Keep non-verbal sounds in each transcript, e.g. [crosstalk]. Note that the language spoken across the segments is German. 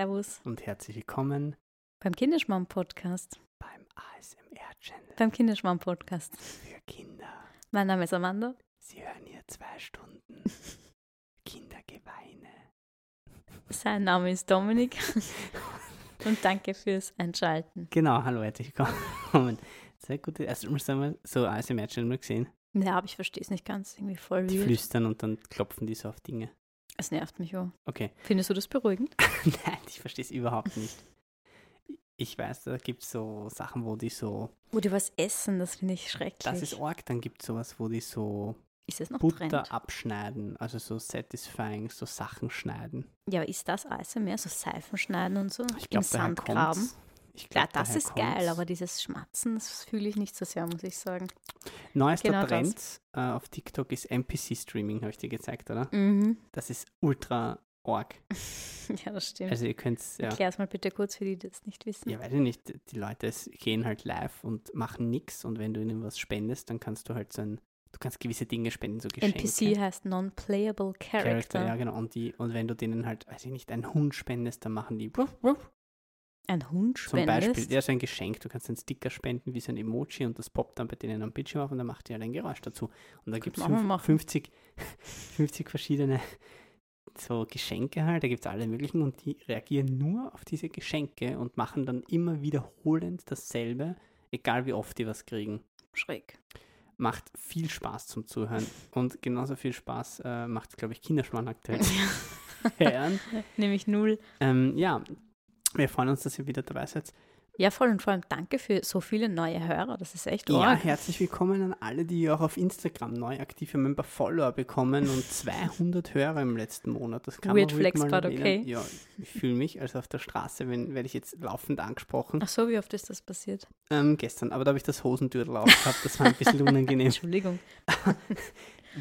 Servus und herzlich willkommen beim Kinderschmamm-Podcast. beim ASMR-Channel Beim Kinderschmamm-Podcast. für Kinder. Mein Name ist Amanda. Sie hören hier zwei Stunden [laughs] Kindergeweine. Sein Name ist Dominik. Und danke fürs Einschalten. Genau, hallo, herzlich willkommen. Sehr gut. Erst mal so ASMR-Channel mal gesehen. Ja, aber ich verstehe es nicht ganz. Irgendwie voll Die weird. flüstern und dann klopfen die so auf Dinge. Es nervt mich auch. Okay. Findest du das beruhigend? [laughs] Nein, ich verstehe es überhaupt nicht. Ich weiß, da gibt es so Sachen, wo die so, Wo die was essen, das finde ich schrecklich. das ist arg, dann gibt es sowas, wo die so ist es noch Butter Trend? abschneiden, also so satisfying, so Sachen schneiden. Ja, aber ist das ASMR? So Seifen schneiden und so? Ich glaube, daher Sand graben? Ich Ja, glaub, das daher ist geil, kommt's. aber dieses Schmatzen, das fühle ich nicht so sehr, muss ich sagen. Neuester genau das. Trend äh, auf TikTok ist NPC-Streaming, habe ich dir gezeigt, oder? Mhm. Das ist ultra arg. [laughs] Ja, das stimmt. Also ihr könnt ja, Erklär's mal bitte kurz für die, die das nicht wissen. ja, weiß ich nicht, die Leute es gehen halt live und machen nichts und wenn du ihnen was spendest, dann kannst du halt so ein, du kannst gewisse Dinge spenden, so Geschenke. NPC heißt Non-Playable Character. Character, ja genau. Und, die, und wenn du denen halt, weiß ich nicht, einen Hund spendest, dann machen die wuff, wuff. Ein Hund Zum spendest. Beispiel, ja, so ein Geschenk. Du kannst einen Sticker spenden wie so ein Emoji und das poppt dann bei denen am Bildschirm auf und dann macht die halt ein Geräusch dazu. Und da gibt es machen wir machen. 50, 50 verschiedene [laughs] so Geschenke halt, da gibt es alle möglichen und die reagieren nur auf diese Geschenke und machen dann immer wiederholend dasselbe, egal wie oft die was kriegen. Schräg. Macht viel Spaß zum Zuhören und genauso viel Spaß äh, macht, glaube ich, Kinderschmarrn aktuell. [laughs] Nämlich null. ähm, ja, wir freuen uns, dass ihr wieder dabei seid. Ja, voll und vor allem danke für so viele neue Hörer. Das ist echt Ja, arg. herzlich willkommen an alle, die auch auf Instagram neu aktiv haben, ein paar Follower bekommen und [laughs] 200 Hörer im letzten Monat. Das kann Weird man flex, but okay. Ja, ich fühle mich, also auf der Straße wenn, werde ich jetzt laufend angesprochen. Ach so, wie oft ist das passiert? Ähm, gestern, aber da habe ich das Hosentürtel aufgehabt, das war ein bisschen [laughs] unangenehm. Entschuldigung. [laughs]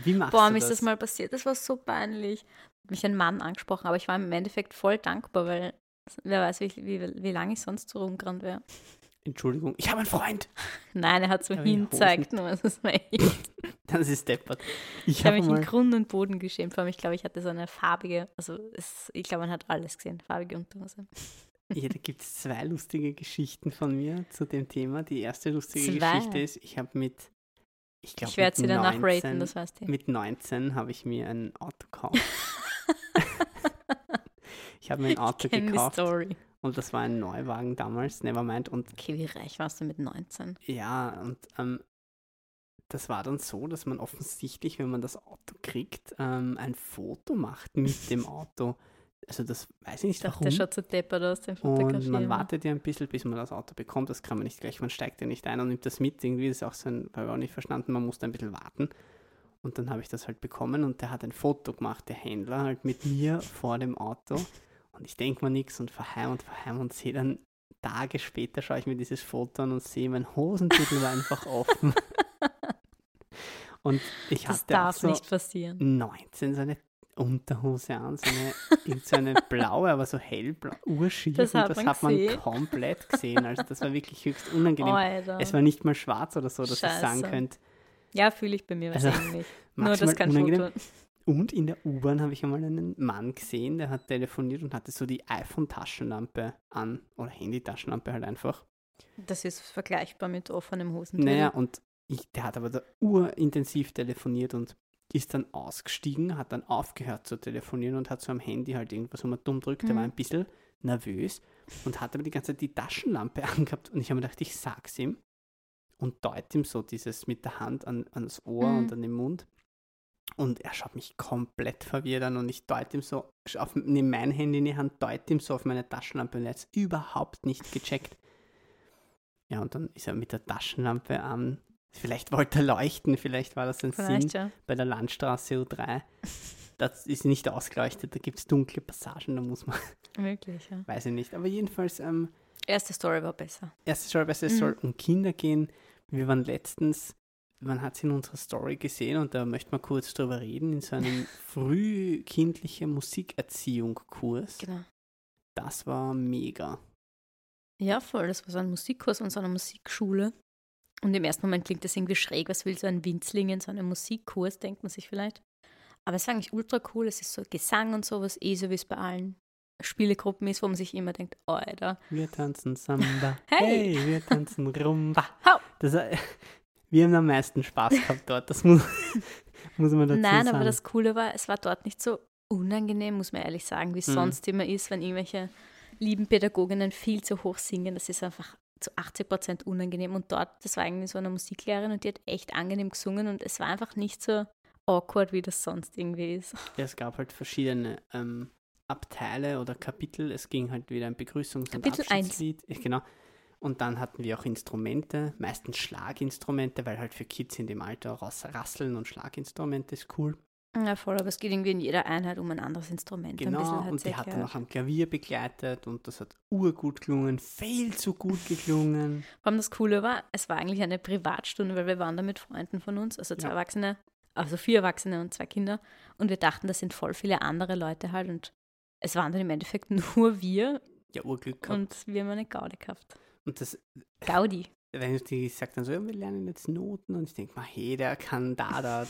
Wie machst Boah, du mir das? ist das mal passiert. Das war so peinlich. Mich ein Mann angesprochen, aber ich war im Endeffekt voll dankbar, weil wer weiß, wie, wie, wie lange ich sonst so rumgerannt wäre. Entschuldigung, ich habe einen Freund. [laughs] Nein, er hat so hinzeigt, nur das war echt. Das ist deppert. Ich Ich habe mich in Grund und Boden geschämt. Vor allem, ich glaube, ich hatte so eine farbige, also es, ich glaube, man hat alles gesehen, farbige Unterhose. [laughs] ja, da gibt es zwei lustige Geschichten von mir zu dem Thema. Die erste lustige Zwei? Geschichte ist, ich habe mit, ich glaube, Ich werde sie danach raten, das weißt du. Mit 19 habe ich mir ein Auto gekauft. [laughs] ich habe mir ein Auto Ich gekauft und das war ein Neuwagen damals, Nevermind. Und Okay, wie reich warst du mit 19? ja, und ähm, das war dann so, dass man offensichtlich, wenn man das Auto kriegt, ähm, ein Foto macht mit dem [laughs] Auto. Also das weiß ich Ich nicht dachte, warum. der schaut so deppert aus, den Und man wartet ja ein bisschen, bis man das Auto bekommt. Das kann man nicht gleich. Man steigt ja nicht ein und nimmt das mit. Irgendwie ist auch so ein, habe ich auch nicht verstanden, man muss da ein bisschen warten. Und dann habe ich das halt bekommen und der hat ein Foto gemacht, der Händler, halt mit mir vor dem Auto. Und ich denke mir nichts und fahr heim und fahr heim und sehe dann Tage später schaue ich mir dieses Foto an und sehe, mein Hosentütel war einfach offen. [laughs] Und ich Das hatte auch darf so nicht passieren. 19 so eine Unterhose an, so eine, so eine blaue, aber so hellblau, urschief. Das und hat das man hat man komplett gesehen. Also das war wirklich höchst unangenehm. Alter. Es war nicht mal schwarz oder so, dass ich sagen Scheiße. könnte. ja, fühle ich bei mir Also, wahrscheinlich. Nur maximal das unangenehm. Foto. Und in der U-Bahn habe ich einmal einen Mann gesehen, der hat telefoniert und hatte so die iPhone-Taschenlampe an. Oder Handy-Taschenlampe halt einfach. Das ist vergleichbar mit offenem Hosentüdel. Naja, und ich, der hat aber da urintensiv telefoniert und ist dann ausgestiegen, hat dann aufgehört zu telefonieren und hat so am Handy halt irgendwas, wo man dumm drückt. Der Mhm. war ein bisschen nervös und hat aber die ganze Zeit die Taschenlampe [laughs] angehabt. Und ich habe mir gedacht, ich sag's ihm und deute ihm so dieses mit der Hand an, ans Ohr Mhm. und an den Mund. Und er schaut mich komplett verwirrt an und ich deute ihm so, auf, nehme mein Handy in die Hand, deute ihm so auf meine Taschenlampe und er hat es überhaupt nicht gecheckt. Ja, und dann ist er mit der Taschenlampe an. Vielleicht wollte er leuchten, vielleicht war das ein Vielleicht, Sinn ja. bei der Landstraße U3. [laughs] Das ist nicht ausgeleuchtet, da gibt es dunkle Passagen, da muss man, [laughs] Möglich, ja. weiß ich nicht. Aber jedenfalls, ähm, Erste Story war besser. erste Story, besser, es Mhm. soll um Kinder gehen. Wir waren letztens, man hat es in unserer Story gesehen und da möchte man kurz drüber reden, in so einem [laughs] frühkindlichen Musikerziehung-Kurs. Genau. Das war mega. Ja, voll. Das war so ein Musikkurs und so eine Musikschule. Und im ersten Moment klingt das irgendwie schräg. Was will so ein Winzling in so einem Musikkurs, denkt man sich vielleicht. Aber es ist eigentlich ultra cool. Es ist so Gesang und sowas, eh so wie es bei allen Spielegruppen ist, wo man sich immer denkt, oh, Alter. Wir tanzen Samba. [laughs] Hey! hey wir tanzen Rumba. Hau! Das, äh, wir haben am meisten Spaß gehabt dort. Das muss, [laughs] muss man dazu Nein, sagen. aber das Coole war, es war dort nicht so unangenehm, muss man ehrlich sagen, wie es Mhm. sonst immer ist, wenn irgendwelche lieben Pädagoginnen viel zu hoch singen. Das ist einfach zu 80 Prozent unangenehm. Und dort, das war irgendwie so eine Musiklehrerin und die hat echt angenehm gesungen und es war einfach nicht so awkward, wie das sonst irgendwie ist. Ja, es gab halt verschiedene ähm, Abteile oder Kapitel. Es ging halt wieder ein Begrüßungs- und Kapitel eins. Abschiedslied. Ja, Genau. Und dann hatten wir auch Instrumente, meistens Schlaginstrumente, weil halt für Kids in dem Alter raus Rasseln und Schlaginstrumente ist cool. Ja, voll, aber es geht irgendwie in jeder Einheit um ein anderes Instrument. Genau, und sie die hat dann auch am Klavier begleitet und das hat urgut gelungen, viel zu gut geklungen. Vor allem das Coole war, es war eigentlich eine Privatstunde, weil wir waren da mit Freunden von uns, also zwei Ja. Erwachsene, also vier Erwachsene und zwei Kinder. Und wir dachten, das sind voll viele andere Leute halt. Und es waren dann im Endeffekt [laughs] nur wir Ja, Urglück gehabt. und wir haben eine Gaudi gehabt. Und das, Gaudi. wenn die sagt dann so, ja, wir lernen jetzt Noten und ich denke mal, hey, der kann da, da.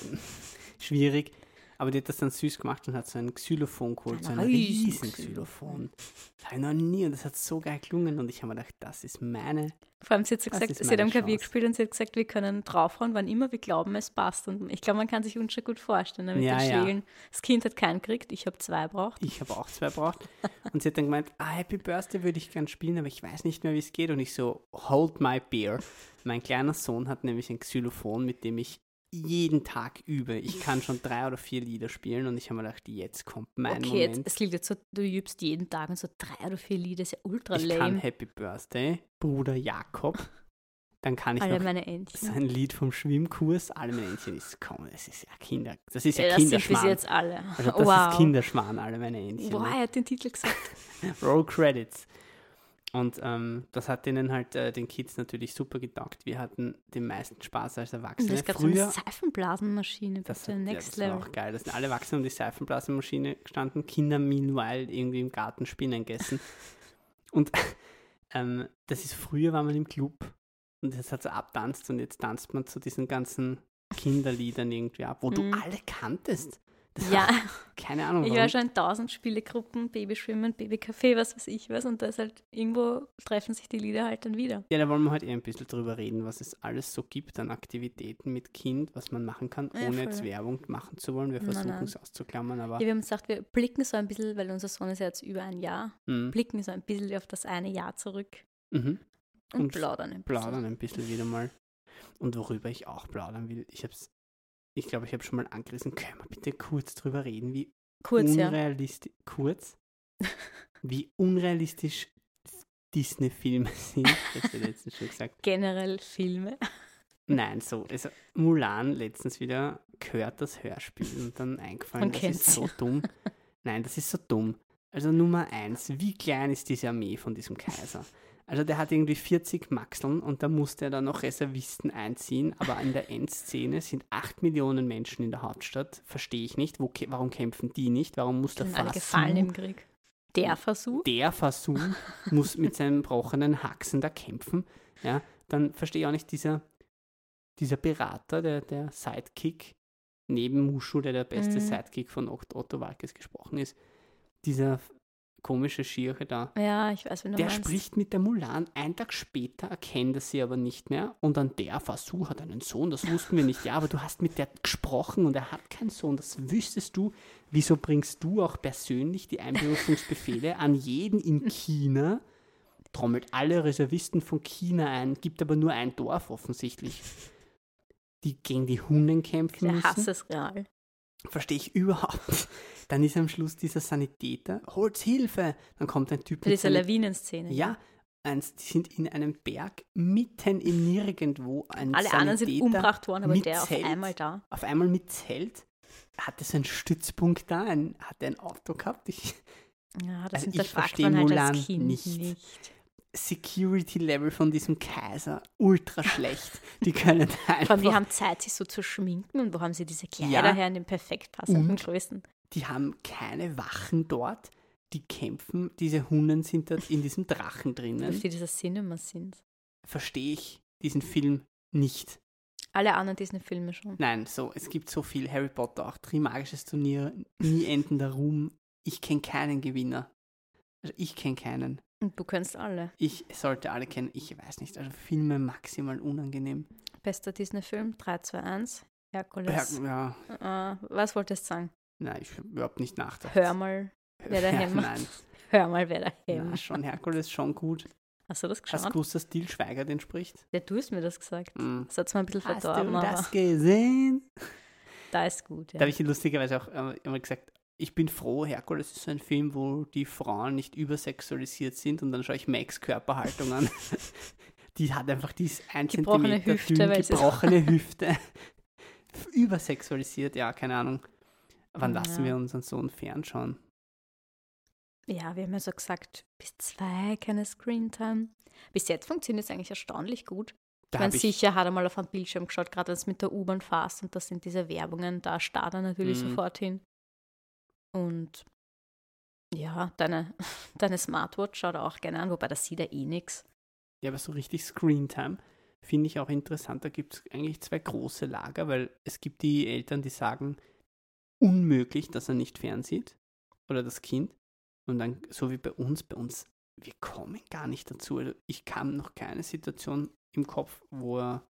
Schwierig. Aber die hat das dann süß gemacht und hat so ein Xylophon geholt, so ein riesen. Xylophon. Das habe ich noch nie und das hat so geil gelungen und ich habe mir gedacht, das ist meine. Vor allem, sie hat so gesagt, sie hat am Klavier gespielt und sie hat gesagt, wir können draufhauen, wann immer wir glauben, es passt. Und ich glaube, man kann sich uns schon gut vorstellen mit Ja, den ja. Schlägeln. Das Kind hat keinen gekriegt, ich habe zwei braucht. Ich habe auch zwei braucht. Und sie hat dann gemeint, ah, Happy Birthday würde ich gern spielen, aber ich weiß nicht mehr, wie es geht. Und ich so, hold my beer. Mein kleiner Sohn hat nämlich ein Xylophon, mit dem ich jeden Tag übe. Ich kann schon drei oder vier Lieder spielen und ich habe mir gedacht, jetzt kommt mein okay, Moment. es klingt jetzt so, du übst jeden Tag und so drei oder vier Lieder, ist ja ultra ich kann lame. Happy Birthday, Bruder Jakob. Dann kann ich Alle noch meine Entchen. sein Lied vom Schwimmkurs. Alle meine Entchen ist, komm, das ist ja Kinder, das ist ja, Ja, das sind bis Kinderschmarrn. jetzt alle. Also das wow. ist Kinderschmarrn, alle meine Entchen. Wow, ne? er hat den Titel gesagt. [laughs] Roll Credits. Und ähm, das hat denen halt äh, den Kids natürlich super getaugt. Wir hatten den meisten Spaß als Und Erwachsene. es gab so eine Früher, Seifenblasenmaschine, das, hat, ja, next das war level. auch geil. Da sind alle Erwachsenen um die Seifenblasenmaschine gestanden, Kinder meanwhile irgendwie im Garten Spinnen gegessen. [laughs] Und ähm, das ist früher war man im Club und das hat so abtanzt und jetzt tanzt man zu diesen ganzen Kinderliedern irgendwie ab, wo du Mhm. alle kanntest. Das Ja, [laughs] keine Ahnung. ich warum. war schon in tausend Spielegruppen, Babyschwimmen, Babycafé, was weiß ich was. Und da ist halt irgendwo treffen sich die Lieder halt dann wieder. Ja, da wollen wir heute eher ein bisschen drüber reden, was es alles so gibt an Aktivitäten mit Kind, was man machen kann, Ja, ohne jetzt voll. Werbung machen zu wollen. Wir versuchen es auszuklammern, aber Ja, wir haben gesagt, wir blicken so ein bisschen, weil unser Sohn ist ja jetzt über ein Jahr, mm, blicken so ein bisschen auf das eine Jahr zurück mhm, und, Und plaudern ein bisschen. plaudern ein bisschen wieder mal. Und worüber ich auch plaudern will, ich hab's, ich glaube, ich habe schon mal angerissen, können wir bitte kurz drüber reden, wie Kurz, ja. unrealistisch, kurz, [laughs] wie unrealistisch Disney-Filme sind. Habe ich letztens schon gesagt. Generell Filme. Nein, so, also Mulan letztens wieder gehört das Hörspiel und dann eingefallen, Man das ist so dumm. Nein, das ist so dumm. Also Nummer eins, wie klein ist diese Armee von diesem Kaiser? Also der hat irgendwie 40 Maxeln und da musste er dann noch Reservisten einziehen, aber in der Endszene sind 8 Millionen Menschen in der Hauptstadt. Verstehe ich nicht. Wo, warum kämpfen die nicht? Warum muss der Fasu, gefallen im Krieg. Der Versuch. der Fasu muss mit seinen brochenen Haxen da kämpfen? Ja, dann verstehe ich auch nicht dieser, dieser Berater, der, der Sidekick, neben Mushu, der der beste Mhm. Sidekick von Ot- Otto Walkes gesprochen ist, dieser komische Schirche da. Ja, ich weiß, wenn du Der meinst. spricht mit der Mulan, einen Tag später erkennt er sie aber nicht mehr und dann der Fasu hat einen Sohn, das wussten wir nicht. Ja, aber du hast mit der gesprochen und er hat keinen Sohn, das wüsstest du. Wieso bringst du auch persönlich die Einberufungsbefehle an jeden in China, trommelt alle Reservisten von China ein, gibt aber nur ein Dorf offensichtlich, die gegen die Hunden kämpfen Der müssen? Hass ist real. Verstehe ich überhaupt. [laughs] Dann ist am Schluss dieser Sanitäter, holt Hilfe! Dann kommt ein Typ Für mit diese seinen Lawinenszene. ja, eins, die sind in einem Berg mitten im Nirgendwo. Ein Alle anderen sind Sanitäter umgebracht worden, aber mit der auf Zelt. einmal da. Auf einmal mit Zelt. Hatte so einen Stützpunkt da, ein, hatte ein Auto gehabt. Ich, Ja, das Also ich verstehe man halt Mulan als Kind nicht. nicht. Security-Level von diesem Kaiser, ultra schlecht. Die können [laughs] einfach, allem, die haben Zeit, sich so zu schminken und wo haben sie diese Kleider Ja. her in den perfekt passenden Und? Größen? die haben keine Wachen dort. Die kämpfen, diese Hunden sind dort in diesem Drachen drinnen. viel dieser Cinema sind. Verstehe ich diesen Film nicht. Alle anderen Disney-Filme schon. Nein, so, es gibt so viel Harry Potter, auch Trimagisches Turnier, nie endender Ruhm. Ich kenne keinen Gewinner. Also ich kenne keinen. Und du kennst alle. Ich sollte alle kennen. Ich weiß nicht. Also Filme maximal unangenehm. Bester Disney-Film, 3, 2, 1, Herkules. Ja, ja. Äh, was wolltest du sagen? Nein, ich habe überhaupt nicht nachgedacht. Hör mal, wer der ja. [laughs] Nein, Hör mal, wer ja, Hämmer. schon Herkules, schon gut. Hast du das Hast du geschaut? gewusst, dass Til Schweiger den spricht? Ja, du hast mir das gesagt. Mhm. Das hat mir ein bisschen Hast verdorben, du aber das gesehen? [laughs] da ist gut. Ja. Da habe ich lustigerweise auch äh, immer gesagt, ich bin froh, Herkules ist so ein Film, wo die Frauen nicht übersexualisiert sind und dann schaue ich Max Körperhaltung an. [laughs] die hat einfach dieses 1 Gebrochene Zentimeter Hüfte, dünn, gebrochene Hüfte. [laughs] Übersexualisiert, ja, keine Ahnung. Wann lassen Ja. wir unseren Sohn fernschauen? ja, wir haben ja so gesagt, bis zwei keine Screentime. Bis jetzt funktioniert es eigentlich erstaunlich gut. Da Ich meine, sicher hat er mal auf einen Bildschirm geschaut, gerade wenn es mit der U-Bahn fährst und das sind diese Werbungen, da starrt er natürlich Mhm. sofort hin. Und ja, deine, [laughs] deine Smartwatch schaut er auch gerne an, wobei das sieht er eh nichts. ja, aber so richtig Screentime finde ich auch interessant. Da gibt es eigentlich zwei große Lager, weil es gibt die Eltern, die sagen, unmöglich, dass er nicht fernsieht oder das Kind. Und dann, so wie bei uns, bei uns, wir kommen gar nicht dazu. Also ich kam noch keine Situation im Kopf, wo er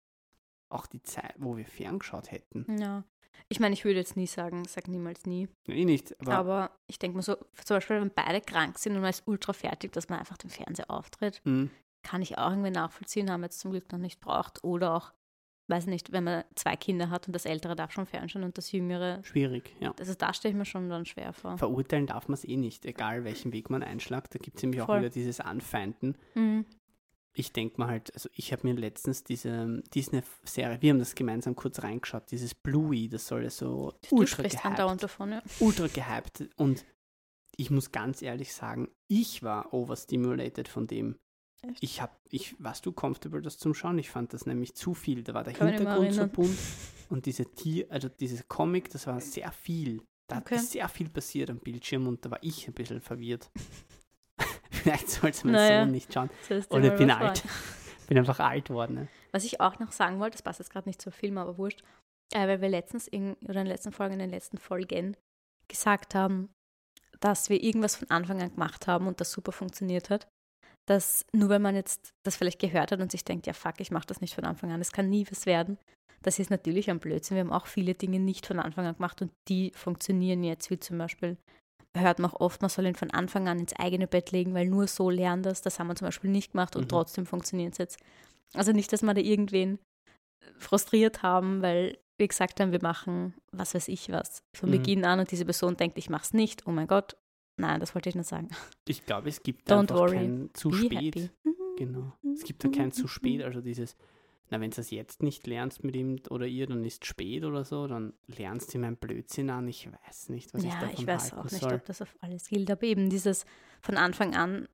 auch die Zeit, wo wir ferngeschaut hätten. Ja. Ich meine, ich würde jetzt nie sagen, sag niemals nie. Eh nicht, aber, Aber ich denke mal so, zum Beispiel, wenn beide krank sind und man ist ultra fertig, dass man einfach den Fernseher auftritt, mh, kann ich auch irgendwie nachvollziehen, haben wir jetzt zum Glück noch nicht braucht. Oder auch, weiß nicht, wenn man zwei Kinder hat und das Ältere darf schon fernschauen und das Jüngere, schwierig, ja. also da stelle ich mir schon dann schwer vor. Verurteilen darf man es eh nicht, egal welchen Weg man einschlagt. Da gibt es nämlich auch Voll. wieder dieses Anfeinden. Mhm. Ich denke mal halt, also ich habe mir letztens diese Disney-Serie, wir haben das gemeinsam kurz reingeschaut, dieses Bluey, das soll ja so Du ultra sprichst andauernd gehypt, davon, ja. ultra gehypt und ich muss ganz ehrlich sagen, ich war overstimulated von dem. Echt? Ich habe, ich, warst du comfortable, das zum Schauen? Ich fand das nämlich zu viel. Da war der Kann Hintergrund so bunt und diese Tier, also dieses Comic, das war sehr viel. Da Okay. ist sehr viel passiert am Bildschirm und da war ich ein bisschen verwirrt. [laughs] Vielleicht sollte mein Naja. Sohn nicht schauen. Oder ich bin alt. [laughs] bin einfach alt worden. Ne? Was ich auch noch sagen wollte, das passt jetzt gerade nicht zum Film, aber wurscht, äh, weil wir letztens in, oder in der letzten Folge, in den letzten Folgen gesagt haben, dass wir irgendwas von Anfang an gemacht haben und das super funktioniert hat. Dass nur wenn man jetzt das vielleicht gehört hat und sich denkt, ja fuck, ich mache das nicht von Anfang an, es kann nie was werden. Das ist natürlich ein Blödsinn. Wir haben auch viele Dinge nicht von Anfang an gemacht und die funktionieren jetzt, wie zum Beispiel hört man auch oft, man soll ihn von Anfang an ins eigene Bett legen, weil nur so lernt das. Das haben wir zum Beispiel nicht gemacht und Mhm. trotzdem funktioniert es jetzt. Also nicht, dass wir da irgendwen frustriert haben, weil wir gesagt haben, wir machen was weiß ich was von Mhm. Beginn an und diese Person denkt, ich mach's nicht. Oh mein Gott. Nein, das wollte ich nicht sagen. Ich glaube, es gibt Don't einfach worry. kein zu Be spät. happy. Genau. Es gibt da kein zu spät. Also dieses, na, wenn du es jetzt nicht lernst mit ihm oder ihr, dann ist spät oder so, dann lernst du ihm ein Blödsinn an. Ich weiß nicht, was ich ja, davon ich weiß halten auch nicht, soll. ob das auf alles gilt. Aber eben dieses von Anfang an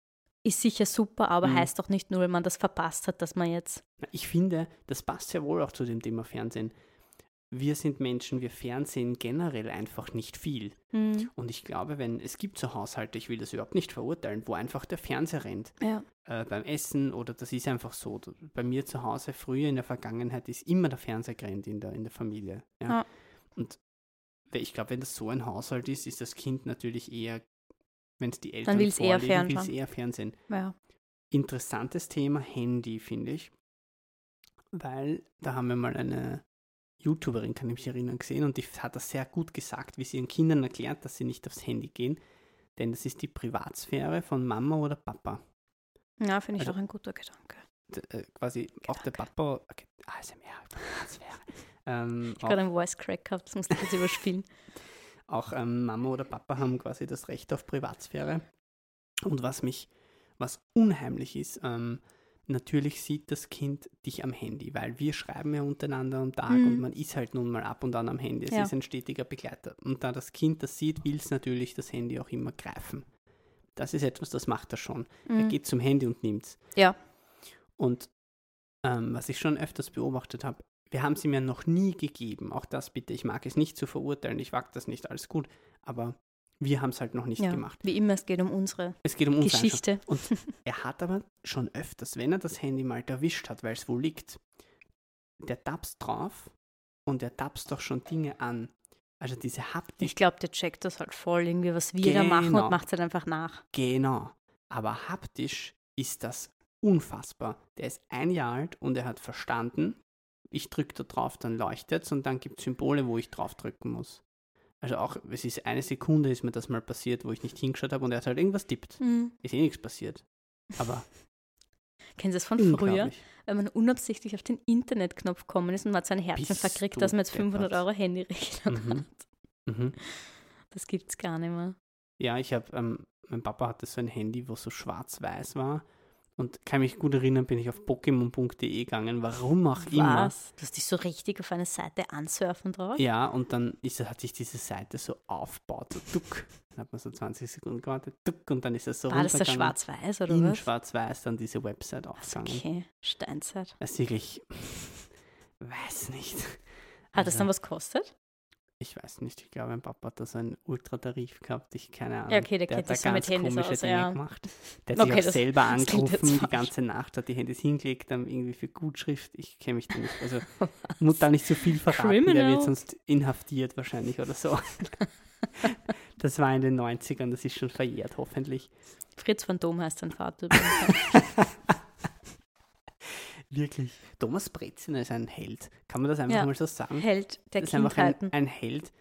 ist sicher super, aber Mhm. heißt doch nicht nur, wenn man das verpasst hat, dass man jetzt. Ich finde, das passt ja wohl auch zu dem Thema Fernsehen. Wir sind Menschen, wir fernsehen generell einfach nicht viel. Hm, Und ich glaube, wenn es gibt so Haushalte, ich will das überhaupt nicht verurteilen, wo einfach der Fernseher rennt. ja. äh, beim Essen oder das ist einfach so. Bei mir zu Hause früher in der Vergangenheit ist immer der Fernseher gerannt in der, in der Familie. Ja. Ja. Und ich glaube, wenn das so ein Haushalt ist, ist das Kind natürlich eher, wenn es die Eltern vorleben, will's fernschauen. eher Fernsehen. ja. Interessantes Thema Handy, finde ich. Weil da haben wir mal eine YouTuberin, kann ich mich erinnern, gesehen und die hat das sehr gut gesagt, wie sie ihren Kindern erklärt, dass sie nicht aufs Handy gehen. Denn das ist die Privatsphäre von Mama oder Papa. Ja, finde ich Also- auch ein guter Gedanke. äh, quasi auch der Papa, okay, ASMR, Privatsphäre, [laughs] ähm, Ich habe gerade einen Voice Crack gehabt, das musste ich jetzt überspielen. [laughs] auch ähm, Mama oder Papa haben quasi das Recht auf Privatsphäre. Und was mich, was unheimlich ist, ähm, natürlich sieht das Kind dich am Handy, weil wir schreiben ja untereinander am Tag Mhm. und man ist halt nun mal ab und an am Handy. Es Ja. ist ein stetiger Begleiter. Und da das Kind das sieht, will es natürlich das Handy auch immer greifen. Das ist etwas, das macht er schon. Er Mhm. geht zum Handy und nimmt es. Ja. Und ähm, was ich schon öfters beobachtet habe, wir haben sie mir noch nie gegeben. Auch das bitte, ich mag es nicht zu verurteilen, ich wage das nicht, alles gut. Aber wir haben es halt noch nicht ja. gemacht. Wie immer, es geht um unsere Es geht um. Geschichte. Und [laughs] er hat aber schon öfters, wenn er das Handy mal erwischt hat, weil es wo liegt, der tapst drauf und er tapst doch schon Dinge an. Also diese Haptik, Ich glaube, der checkt das halt voll, irgendwie, was wir da machen Genau. und macht es halt einfach nach. genau. aber haptisch ist das unfassbar. Der ist ein Jahr alt und er hat verstanden, ich drücke da drauf, dann leuchtet es und dann gibt es Symbole, wo ich drauf drücken muss. Also auch, es ist eine Sekunde, ist mir das mal passiert, wo ich nicht hingeschaut habe und er hat halt irgendwas tippt. Mhm. Ist eh nichts passiert. Aber [laughs] Kennen Sie das von früher? Wenn man unabsichtlich auf den Internetknopf gekommen ist und man hat sein Herzen Bist verkriegt, du dass man jetzt 500 deppert. Euro Handyrechnung Mhm. hat. Mhm. Das gibt's gar nicht mehr. Ja, ich habe, ähm, mein Papa hatte so ein Handy, wo so schwarz-weiß war. Und kann mich gut erinnern, bin ich auf Pokémon.de gegangen, warum auch immer. Was? Du hast dich so richtig auf eine Seite ansurfen drauf? Ja, und dann ist, hat sich diese Seite so aufgebaut, so duck. Dann hat man so 20 Sekunden gewartet, duck, und dann ist es so War das runtergegangen. Schwarz-Weiß oder in was? schwarz-weiß dann diese Website Also, aufgegangen. okay, Steinzeit. Das ist wirklich, [laughs] weiß nicht. Hat das Also, dann was gekostet? Ich weiß nicht, ich glaube, mein Papa hat da so einen Ultratarif gehabt, ich keine Ahnung. Ja, okay, der der hat da ganz komische aus, Dinge ja. gemacht. [laughs] Der hat Okay, sich auch selber [laughs] angerufen, die ganze Nacht, hat die Handys hingelegt, dann irgendwie für Gutschrift. Ich kenne mich da nicht. Also [laughs] muss da nicht so viel verraten, der Criminal. wird sonst inhaftiert wahrscheinlich oder so. Das war in den 90ern, das ist schon verjährt, hoffentlich. Fritz Phantom heißt sein Vater. Wirklich. Thomas Breziner ist ein Held. Kann man das einfach Ja. mal so sagen? Held der das ist einfach ein, ein Held.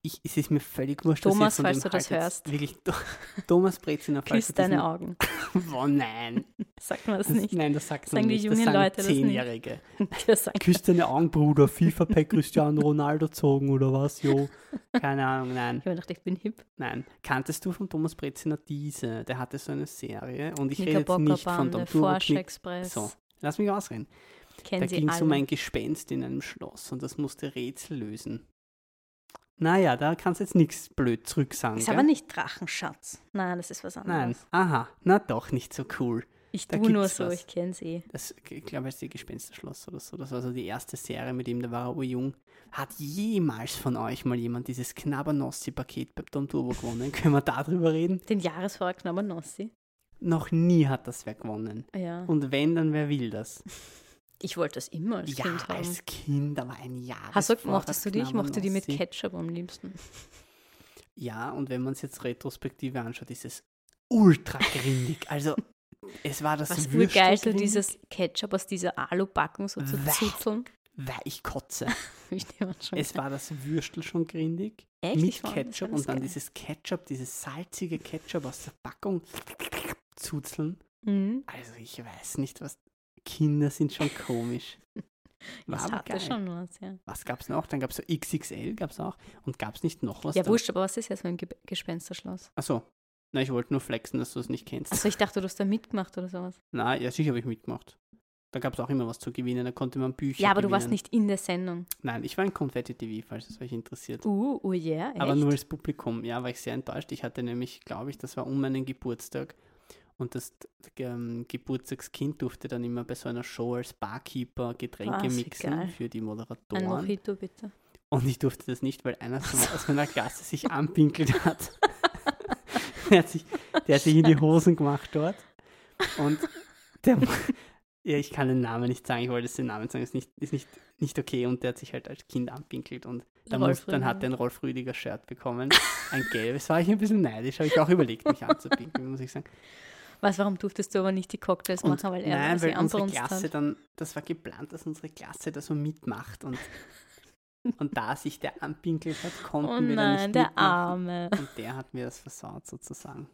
Ich, es ist mir völlig wurscht, Thomas, falls dem du das hörst. Wirklich, [laughs] Thomas Breziner, falls Küss du diesen- deine Augen. [laughs] Oh nein. [laughs] Sagt man das Das, nicht? nein, das sagt man Sagen die nicht. jungen das sagen Leute das nicht. Zehnjährige. Küss deine Augen, Bruder. FIFA-Pack Cristiano Ronaldo zogen oder was? Jo. Keine Ahnung, nein. ich habe gedacht, ich bin hip. Nein. Kanntest du von Thomas Breziner diese? Der hatte so eine Serie und ich rede jetzt nicht von Forsch Turbo Express. So, lass mich ausreden. Kennen Da ging es um ein Gespenst in einem Schloss und das musste Rätsel lösen. Naja, da kannst du jetzt nichts blöd zurücksagen. ist gell? aber nicht Drachenschatz. Nein, das ist was anderes. Nein. Aha, na doch, nicht so cool. Ich da tue nur so, was. ich kenne sie. Das, ich glaube, es ist die Gespensterschloss oder so. Das war so die erste Serie mit ihm, da war er urjung. Hat jemals von euch mal jemand dieses Knabbernossi-Paket bei Tom Turbo gewonnen? [laughs] Können wir darüber reden? Den Jahresvorrat Knabber Nossi. Noch nie hat das wer gewonnen. Ja. Und wenn, dann wer will das? [laughs] Ich wollte das immer als ja, Kind haben. als Kind, aber ein Jahr. Hast du, mochtest du die? Ich mochte die mit Ketchup am liebsten. [laughs] Ja, und wenn man es jetzt retrospektive anschaut, ist es ultra grindig. Also, es war das Was Würstel urgeil, so dieses Ketchup aus dieser Alupackung so zu zuzeln. weil ich kotze. [laughs] Ich. Es war das Würstel schon grindig. Echt? mit Ketchup und dann geil. dieses Ketchup, dieses salzige Ketchup aus der Packung zuzeln. Mhm. Also ich weiß nicht, was. Kinder sind schon komisch. [laughs] Das aber hatte geil. schon was, ja. Was gab es noch? Dann gab es so XXL, gab es auch. Und gab es nicht noch was? Ja, da? wurscht, aber was ist jetzt so ein Ge Gespensterschloss? Achso. Na, ich wollte nur flexen, dass du es nicht kennst. Achso, ich dachte, du hast da mitgemacht oder sowas. Na, ja, sicher habe ich mitgemacht. Da gab es auch immer was zu gewinnen, da konnte man Bücher Ja, aber gewinnen. du warst nicht in der Sendung. Nein, ich war in Confetti TV, falls es euch interessiert. Uh, oh yeah, echt? Aber nur als Publikum. Ja, war ich sehr enttäuscht. Ich hatte nämlich, glaube ich, das war um meinen Geburtstag. Und das ähm, Geburtstagskind durfte dann immer bei so einer Show als Barkeeper Getränke Was, mixen geil. für die Ein Moderatoren. Mojito, bitte. Und ich durfte das nicht, weil einer aus meiner [laughs] Klasse sich anpinkelt hat. [laughs] der, hat sich, der hat sich in die Hosen gemacht dort. Und der, [laughs] ja, ich kann den Namen nicht sagen, ich wollte den Namen sagen, ist nicht, ist nicht, nicht okay. Und der hat sich halt als Kind anpinkelt und dann, muss, dann hat er ein Rolf Rüdiger Shirt bekommen. Ein gelbes. War ich ein bisschen neidisch, habe ich auch überlegt, mich anzupinkeln, muss ich sagen. Was, warum durftest du aber nicht die Cocktails Und machen, weil er nein, weil unsere Klasse hat? dann, das war geplant, dass unsere Klasse da so mitmacht und, [laughs] und da sich der anpinkelt hat, konnten Oh wir da nicht nein, der mitmachen. Arme. Und der hat mir das versaut sozusagen.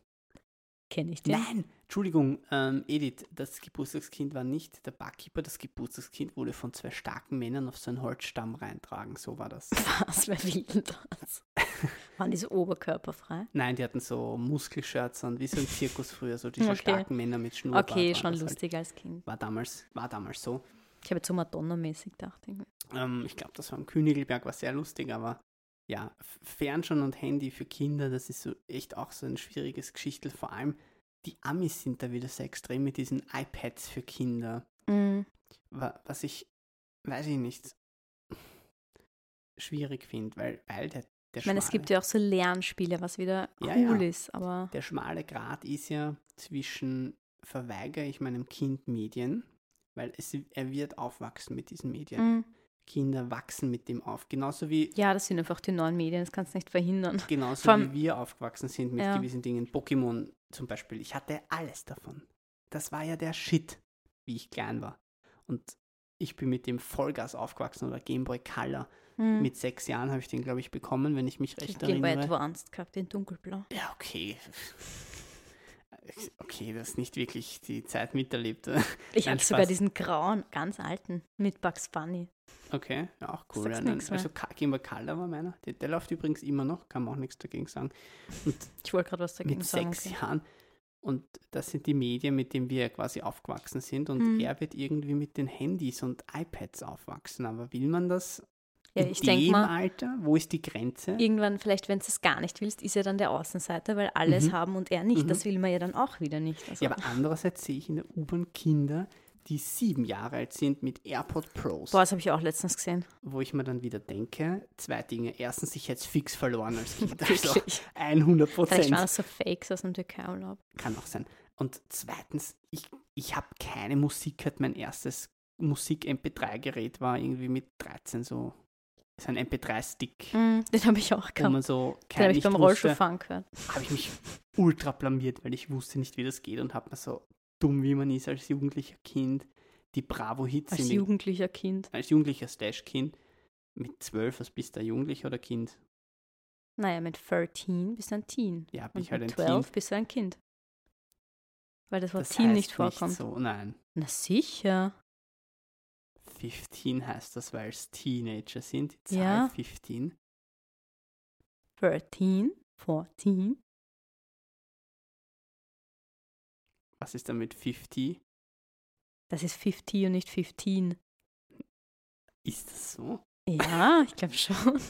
Kenne ich den? Nein, Entschuldigung, ähm, Edith, das Geburtstagskind war nicht der Barkeeper, das Geburtstagskind wurde von zwei starken Männern auf so einen Holzstamm reintragen, so war das. [laughs] Was, wer will denn das? [laughs] Waren die so oberkörperfrei? Nein, die hatten so Muskelshirts an, wie so ein Zirkus früher, so diese [laughs] Okay. starken Männer mit Schnurrbart. Okay, schon halt. lustig als Kind. War damals, war damals so. Ich habe jetzt so Madonna-mäßig gedacht. Ähm, ich glaube, das war am Königelberg, war sehr lustig, aber ja, Fernschauen und Handy für Kinder, das ist so echt auch so ein schwieriges Geschichtel. Vor allem die Amis sind da wieder sehr extrem mit diesen iPads für Kinder. Wa- Was ich, weiß ich nicht, schwierig finde, weil, weil der, der Ich meine, es gibt ja auch so Lernspiele, was wieder Ja, cool ja. ist, aber Der schmale Grat ist ja zwischen verweigere ich meinem Kind Medien, weil es, er wird aufwachsen mit diesen Medien. mm. Kinder wachsen mit dem auf. Genauso wie ja, das sind einfach die neuen Medien, das kannst du nicht verhindern. Genauso allem- wie wir aufgewachsen sind mit Ja. gewissen Dingen. Pokémon, zum Beispiel, ich hatte alles davon. Das war ja der Shit, wie ich klein war. Und ich bin mit dem Vollgas aufgewachsen oder Game Boy Color. Hm. Mit sechs Jahren habe ich den, glaube ich, bekommen, wenn ich mich recht Game Boy erinnere. Advanced gehabt in dunkelblau. Ja, okay. [laughs] Okay, das ist nicht wirklich die Zeit miterlebt. Ich habe sogar diesen grauen, ganz alten mit Bugs Bunny. Okay, ja, auch cool. Ja, mehr. also Boy Color war meiner. Der, der läuft übrigens immer noch, kann man auch nichts dagegen sagen. [laughs] Ich wollte gerade was dagegen mit sagen. sechs okay. Jahren. Und das sind die Medien, mit denen wir quasi aufgewachsen sind. Und Mhm. er wird irgendwie mit den Handys und iPads aufwachsen. Aber will man das Ja, in ich dem denke mal, Alter? Wo ist die Grenze? irgendwann, vielleicht, wenn du es gar nicht willst, ist er dann der Außenseiter, weil alles Mhm. haben und er nicht. Mhm. Das will man ja dann auch wieder nicht. Also, Ja, aber andererseits sehe ich in der U-Bahn Kinder, die sieben Jahre alt sind mit AirPod Pros, boah, das habe ich auch letztens gesehen. wo ich mir dann wieder denke, zwei Dinge. Erstens, ich hätte es fix verloren als Kind. [laughs] Also Wirklich. 100 Vielleicht Prozent. waren das so Fakes aus dem Türkei-Urlaub. Kann auch sein. Und zweitens, ich, ich habe keine Musik gehört. Mein erstes Musik-MP3-Gerät war irgendwie mit 13 so, so ein MP3-Stick, Mhm, den habe ich auch gehabt. man so Den habe ich beim wusste, Rollschuhfahren gehört. habe ich mich ultra blamiert, weil ich wusste nicht, wie das geht und habe mir so dumm, wie man ist als jugendlicher Kind, die Bravo-Hits Als jugendlicher Kind. als jugendlicher Slash-Kind mit zwölf, was bist du, Jugendlicher oder Kind? Naja, mit 13 bist du ein Teen. Ja, bin Und ich halt mit ein 12 Teen. bist du ein Kind. Weil das Wort Das Teen nicht vorkommt. so, nein. Na sicher. 15 heißt das, weil es Teenager sind. Die Zahl Ja. 15. 13, 14. Was ist damit 50? Das ist 50 und nicht 15. Ist das so? Ja, ich glaube schon. [laughs]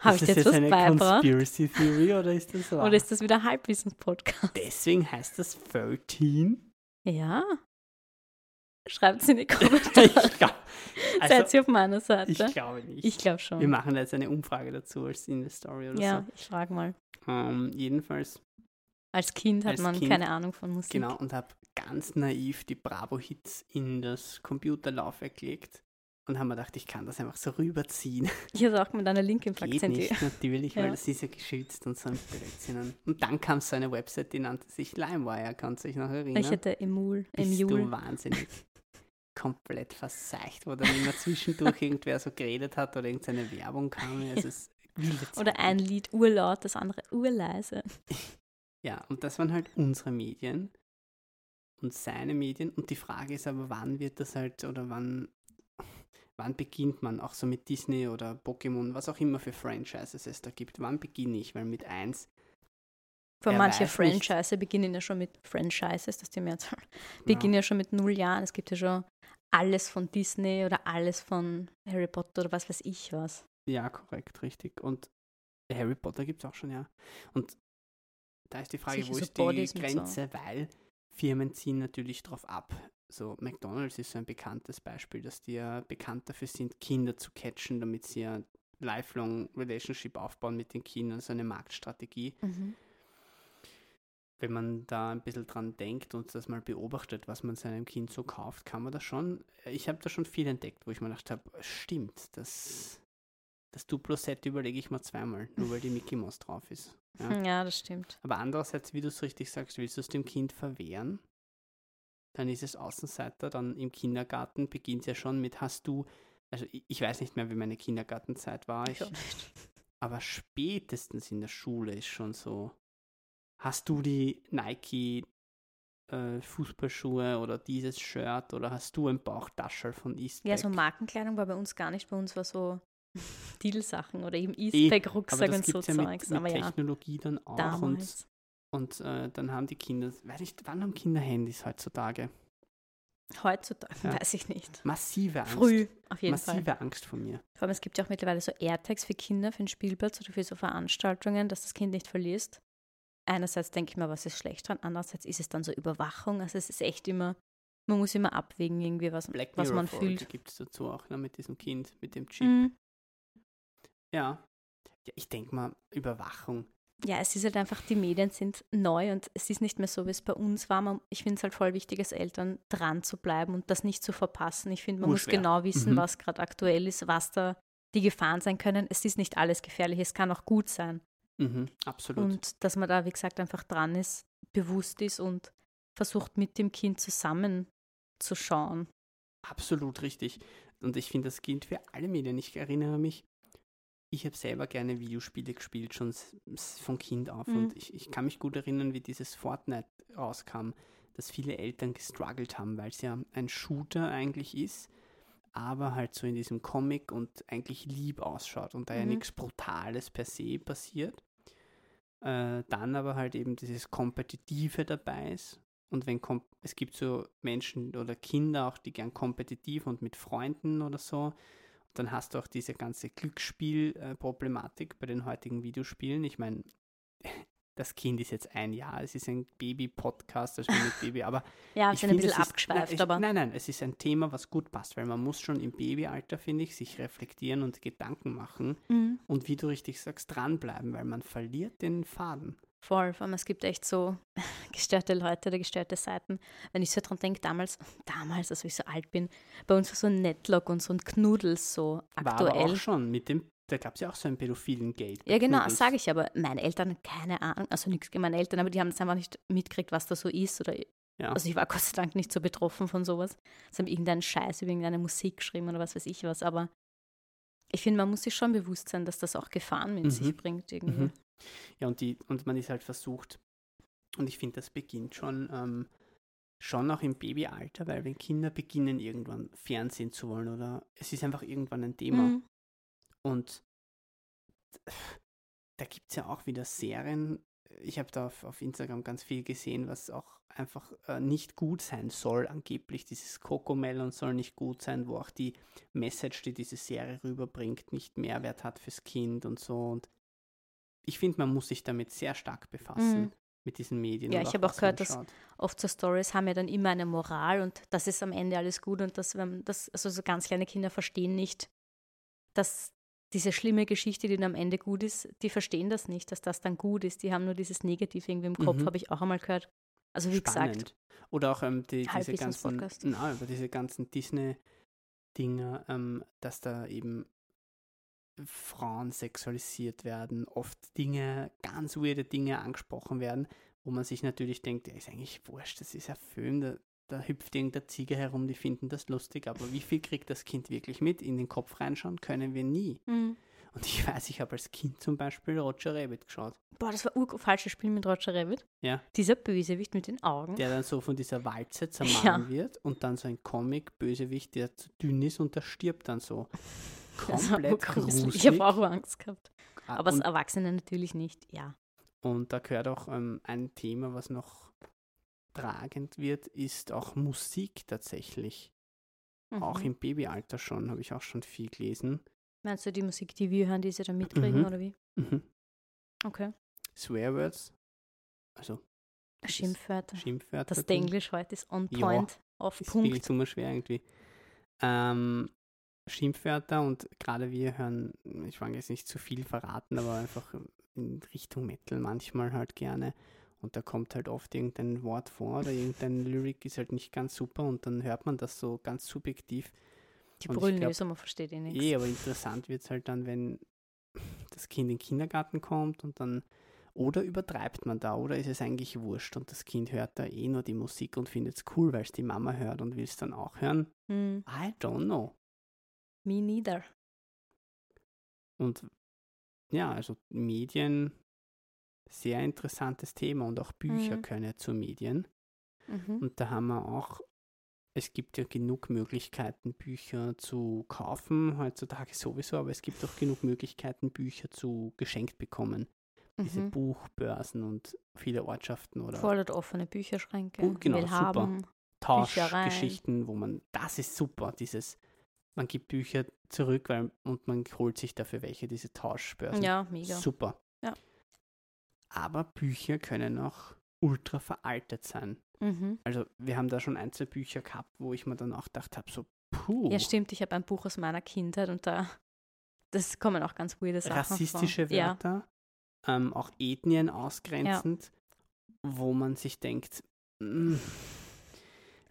Habe ich das jetzt jetzt was eine beigebracht? Conspiracy Theory oder ist das wahr? Oder ist das wieder Halbwissens-Podcast? Deswegen heißt das 13? Ja. Schreibt es in die [laughs] Kommentare. ich glaube Seid also, ihr auf meiner Seite? ich glaube nicht. Ich glaube Wir schon. machen da jetzt eine Umfrage dazu als in der Story oder Ja, ich frage mal. so. Ähm, jedenfalls, Als Kind hat Als man Kind, keine Ahnung von Musik. genau, und habe ganz naiv die Bravo-Hits in das Computerlaufwerk gelegt und haben mir gedacht, ich kann das einfach so rüberziehen. Ich habe auch mit einer Link im Geht nicht, natürlich, weil Ja. das ist ja geschützt und so ein Blödsinn. Und dann kam so eine Website, die nannte sich LimeWire, kannst du dich noch erinnern? Ich hätte Emul. Bist Emul. du wahnsinnig [laughs] komplett verseicht, wo dann immer zwischendurch [laughs] irgendwer so geredet hat oder irgendeine Werbung kam. Also es ist [laughs] wilde Oder ein Lied urlaut, das andere urleise. Ja, und das waren halt unsere Medien und seine Medien. Und die Frage ist aber, wann wird das halt oder wann, wann beginnt man auch so mit Disney oder Pokémon, was auch immer für Franchises es da gibt. Wann beginne ich? Weil mit eins, Für manche weiß nicht. Franchise beginnen ja schon mit Franchises, das ist die Mehrzahl. [laughs] Beginnen ja schon mit null Jahren. Es gibt ja schon alles von Disney oder alles von Harry Potter oder was weiß ich was. ja, korrekt, richtig. Und Harry Potter gibt es auch schon, ja. Und da ist die Frage, Sicher wo so ist die Bodies so- Grenze? Weil Firmen ziehen natürlich drauf ab. So, McDonalds ist so ein bekanntes Beispiel, dass die ja bekannt dafür sind, Kinder zu catchen, damit sie ja lifelong Relationship aufbauen mit den Kindern, so eine Marktstrategie. Wenn man da ein bisschen dran denkt und das mal beobachtet, was man seinem Kind so kauft, kann man das schon, ich habe da schon viel entdeckt, wo ich mir gedacht habe, stimmt, das, das Duplo-Set überlege ich mir zweimal, nur weil die Mickey Mouse drauf ist. Ja. Ja, ja das stimmt. Aber andererseits, wie du es richtig sagst, willst du es dem Kind verwehren, dann ist es Außenseiter, dann im Kindergarten beginnt es ja schon mit, hast du, also ich, ich weiß nicht mehr, wie meine Kindergartenzeit war, ich, nicht. aber spätestens in der Schule ist schon so, hast du die Nike äh, Fußballschuhe oder dieses Shirt oder hast du ein Bauchtaschel von Eastpak? Ja, so Markenkleidung war bei uns gar nicht. Bei uns war so [laughs] Deal-Sachen oder eben Eh, Eastpack, aber Rucksack das und so ja mit, Zeugs. mit ja, Technologie dann auch und damals. Und äh, dann haben die Kinder, weiß ich, wann haben Kinder Handys heutzutage? Heutzutage Ja. weiß ich nicht. Massive Angst. Früh, auf jeden Fall. massive Angst von mir. Vor allem, es gibt ja auch mittlerweile so AirTags für Kinder, für den Spielplatz oder für so Veranstaltungen, dass das Kind nicht verliest. Einerseits denke ich mir, was ist schlecht dran, andererseits ist es dann so Überwachung. Also es ist echt immer, man muss immer abwägen, irgendwie, was, Black was man Folge fühlt. gibt es dazu auch, ne, mit diesem Kind, mit dem Chip. Mhm. Ja. ja. Ich denke mal, Überwachung. Ja, es ist halt einfach, die Medien sind neu und es ist nicht mehr so, wie es bei uns war. Ich finde es halt voll wichtig, als Eltern dran zu bleiben und das nicht zu verpassen. Ich finde, man muss Urschwer. genau wissen, Mhm. was gerade aktuell ist, was da die Gefahren sein können. Es ist nicht alles gefährlich, es kann auch gut sein. Mhm, absolut. Und dass man da, wie gesagt, einfach dran ist, bewusst ist und versucht mit dem Kind zusammen zu schauen. Absolut richtig. Und ich finde, das gilt für alle Medien. Ich erinnere mich, ich habe selber gerne Videospiele gespielt, schon von Kind auf. Mhm. Und ich, ich kann mich gut erinnern, wie dieses Fortnite rauskam, dass viele Eltern gestruggelt haben, weil es ja ein Shooter eigentlich ist, aber halt so in diesem Comic und eigentlich lieb ausschaut und da mhm. ja nichts Brutales per se passiert. Äh, dann aber halt eben dieses Kompetitive dabei ist. Und wenn es gibt so Menschen oder Kinder auch, die gern kompetitiv und mit Freunden oder so, dann hast du auch diese ganze Glücksspiel-Problematik bei den heutigen Videospielen. Ich meine, [laughs] das Kind ist jetzt ein Jahr, es ist ein Baby-Podcast, also mit [laughs] Baby, aber. ja, ich bin ein bisschen abgeschweift, nein, aber. Nein, nein, es ist ein Thema, was gut passt, weil man muss schon im Babyalter, finde ich, sich reflektieren und Gedanken machen mhm. und wie du richtig sagst, dranbleiben, weil man verliert den Faden. Voll, vor allem es gibt echt so [laughs] gestörte Leute oder gestörte Seiten. Wenn ich so dran denke, damals, damals, als ich so alt bin, bei uns war so ein Netlock und so ein Knuddels so aktuell. War aber auch schon mit dem, da gab es ja auch so einen pädophilen Gate. Ja, genau, sage ich aber. Meine Eltern, keine Ahnung, also nichts gegen meine Eltern, aber die haben das einfach nicht mitgekriegt, was da so ist. Oder, ja. Also ich war Gott sei Dank nicht so betroffen von sowas. Sie haben irgendeinen Scheiß über irgendeine Musik geschrieben oder was weiß ich was, aber ich finde, man muss sich schon bewusst sein, dass das auch Gefahren mit mhm. sich bringt irgendwie. Mhm. Ja, und, die, und man ist halt versucht, und ich finde, das beginnt schon, ähm, schon auch im Babyalter, weil wenn Kinder beginnen, irgendwann Fernsehen zu wollen oder es ist einfach irgendwann ein Thema. Mhm. Und da gibt es ja auch wieder Serien. Ich habe da auf, auf, Instagram ganz viel gesehen, was auch einfach äh, nicht gut sein soll, angeblich. Dieses Cocomelon soll nicht gut sein, wo auch die Message, die diese Serie rüberbringt, nicht Mehrwert hat fürs Kind und so. Und ich finde, man muss sich damit sehr stark befassen. Mhm. Mit diesen Medien. Ja, ich habe auch gehört, dass oft so Stories haben ja dann immer eine Moral und das ist am Ende alles gut und dass wenn das, also so ganz kleine Kinder verstehen nicht, dass diese schlimme Geschichte, die dann am Ende gut ist, die verstehen das nicht, dass das dann gut ist. Die haben nur dieses Negative irgendwie im Kopf, mhm. habe ich auch einmal gehört. Also wie Spannend. gesagt. Oder auch ähm, die, diese, ganzen, na, diese ganzen Disney-Dinger, ähm, dass da eben Frauen sexualisiert werden, oft Dinge, ganz weirde Dinge angesprochen werden, wo man sich natürlich denkt, ja, ist eigentlich wurscht, das ist ein Film, da, da hüpft irgendein Ziege herum, die finden das lustig, aber wie viel kriegt das Kind wirklich mit? In den Kopf reinschauen können wir nie. Mhm. Und ich weiß, ich habe als Kind zum Beispiel Roger Rabbit geschaut. Boah, das war ein falsches Spiel mit Roger Rabbit. Ja. Dieser Bösewicht mit den Augen. Der dann so von dieser Walze [laughs] zermahlen ja. wird und dann so ein Comic-Bösewicht, der zu dünn ist und der stirbt dann so. Komplett gruselig. Ich habe auch Angst gehabt. Ah, Aber als Erwachsene natürlich nicht, ja. Und da gehört auch ähm, ein Thema, was noch tragend wird, ist auch Musik tatsächlich. Mhm. Auch im Babyalter schon, habe ich auch schon viel gelesen. Meinst du die Musik, die wir hören, die sie dann mitkriegen, mhm. oder wie? Mhm. Okay. Swearwords, also Schimpfwörter. Schimpfwörter. Das Englisch heute ist on point, ja, auf Punkt. Ist immer schwer irgendwie. Ähm, Schimpfwörter und gerade wir hören, ich will jetzt nicht zu viel verraten, aber einfach in Richtung Metal manchmal halt gerne. Und da kommt halt oft irgendein Wort vor oder irgendein Lyrik ist halt nicht ganz super und dann hört man das so ganz subjektiv. Die brüllen man versteht eh nichts. Eh, aber interessant wird es halt dann, wenn das Kind in den Kindergarten kommt und dann oder übertreibt man da oder ist es eigentlich wurscht und das Kind hört da eh nur die Musik und findet es cool, weil es die Mama hört und will es dann auch hören? Hm. I don't know. Me neither. Und ja, also Medien, sehr interessantes Thema und auch Bücher mhm. können zu Medien. Mhm. Und da haben wir auch, es gibt ja genug Möglichkeiten, Bücher zu kaufen, heutzutage sowieso, aber es gibt auch genug Möglichkeiten, Bücher zu geschenkt bekommen. Mhm. Diese Buchbörsen und viele Ortschaften oder. Voll offene Bücherschränke. Oh, genau, super. Haben, Tauschgeschichten, wo man, das ist super, dieses man gibt Bücher zurück weil, und man holt sich dafür welche, diese Tauschbörsen. Ja, mega. Super. Ja. Aber Bücher können auch ultra veraltet sein. Mhm. Also wir haben da schon ein, zwei Bücher gehabt, wo ich mir dann auch gedacht habe, so puh. Ja, stimmt, ich habe ein Buch aus meiner Kindheit und da das kommen auch ganz weirde Sachen Rassistische vor. Wörter, ja. ähm, auch Ethnien ausgrenzend, ja. wo man sich denkt, mh, mm,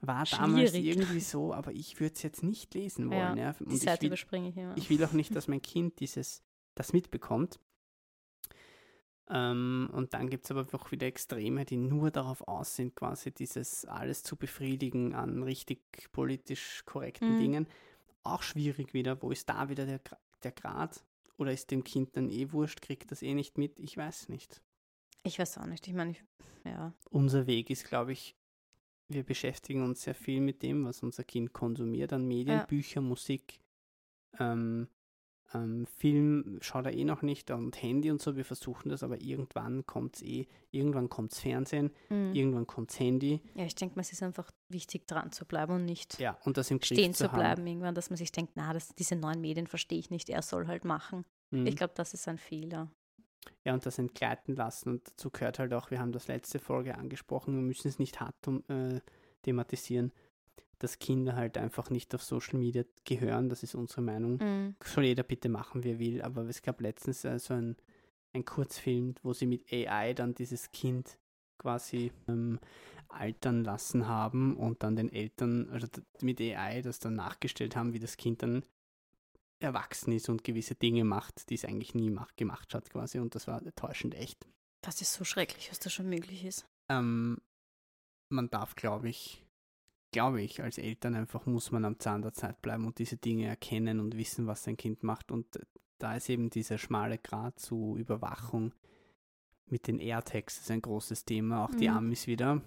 war damals irgendwie so, aber ich würde es jetzt nicht lesen wollen. Ja, ja. Und die Seite ich will, überspringe ich immer. Ich will auch nicht, [laughs] dass mein Kind dieses, das mitbekommt. Ähm, und dann gibt es aber auch wieder Extreme, die nur darauf aus sind, quasi dieses alles zu befriedigen an richtig politisch korrekten Mhm. Dingen. Auch schwierig wieder. Wo ist da wieder der, der Grad? Oder ist dem Kind dann eh wurscht, kriegt das eh nicht mit? Ich weiß nicht. Ich weiß auch nicht. Ich meine, ich, ja. Unser Weg ist, glaube ich, wir beschäftigen uns sehr viel mit dem, was unser Kind konsumiert an Medien, Ja. Bücher, Musik, ähm, ähm, Film schaut er eh noch nicht und Handy und so. Wir versuchen das, aber irgendwann kommt es eh, irgendwann kommt Fernsehen, Mhm. irgendwann kommt's Handy. Ja, ich denke es ist einfach wichtig, dran zu bleiben und nicht Ja, und das im Griff stehen zu zu haben. bleiben irgendwann, dass man sich denkt, na, das, diese neuen Medien verstehe ich nicht, er soll halt machen. Mhm. Ich glaube, das ist ein Fehler. Ja, und das entgleiten lassen. Und dazu gehört halt auch, wir haben das letzte Folge angesprochen, wir müssen es nicht hart um, äh, thematisieren, dass Kinder halt einfach nicht auf Social Media gehören. Das ist unsere Meinung. Mhm. Soll jeder bitte machen, wie er will. Aber es gab letztens äh, so ein, ein Kurzfilm, wo sie mit AI dann dieses Kind quasi ähm, altern lassen haben und dann den Eltern, also mit AI das dann nachgestellt haben, wie das Kind dann erwachsen ist und gewisse Dinge macht, die es eigentlich nie macht, gemacht hat quasi. Und das war enttäuschend echt. Das ist so schrecklich, was da schon möglich ist. Ähm, man darf, glaube ich, glaube ich, als Eltern einfach muss man am Zahn der Zeit bleiben und diese Dinge erkennen und wissen, was sein Kind macht. Und da ist eben dieser schmale Grad zu Überwachung mit den AirTags ist ein großes Thema, auch die Mhm. Amis wieder.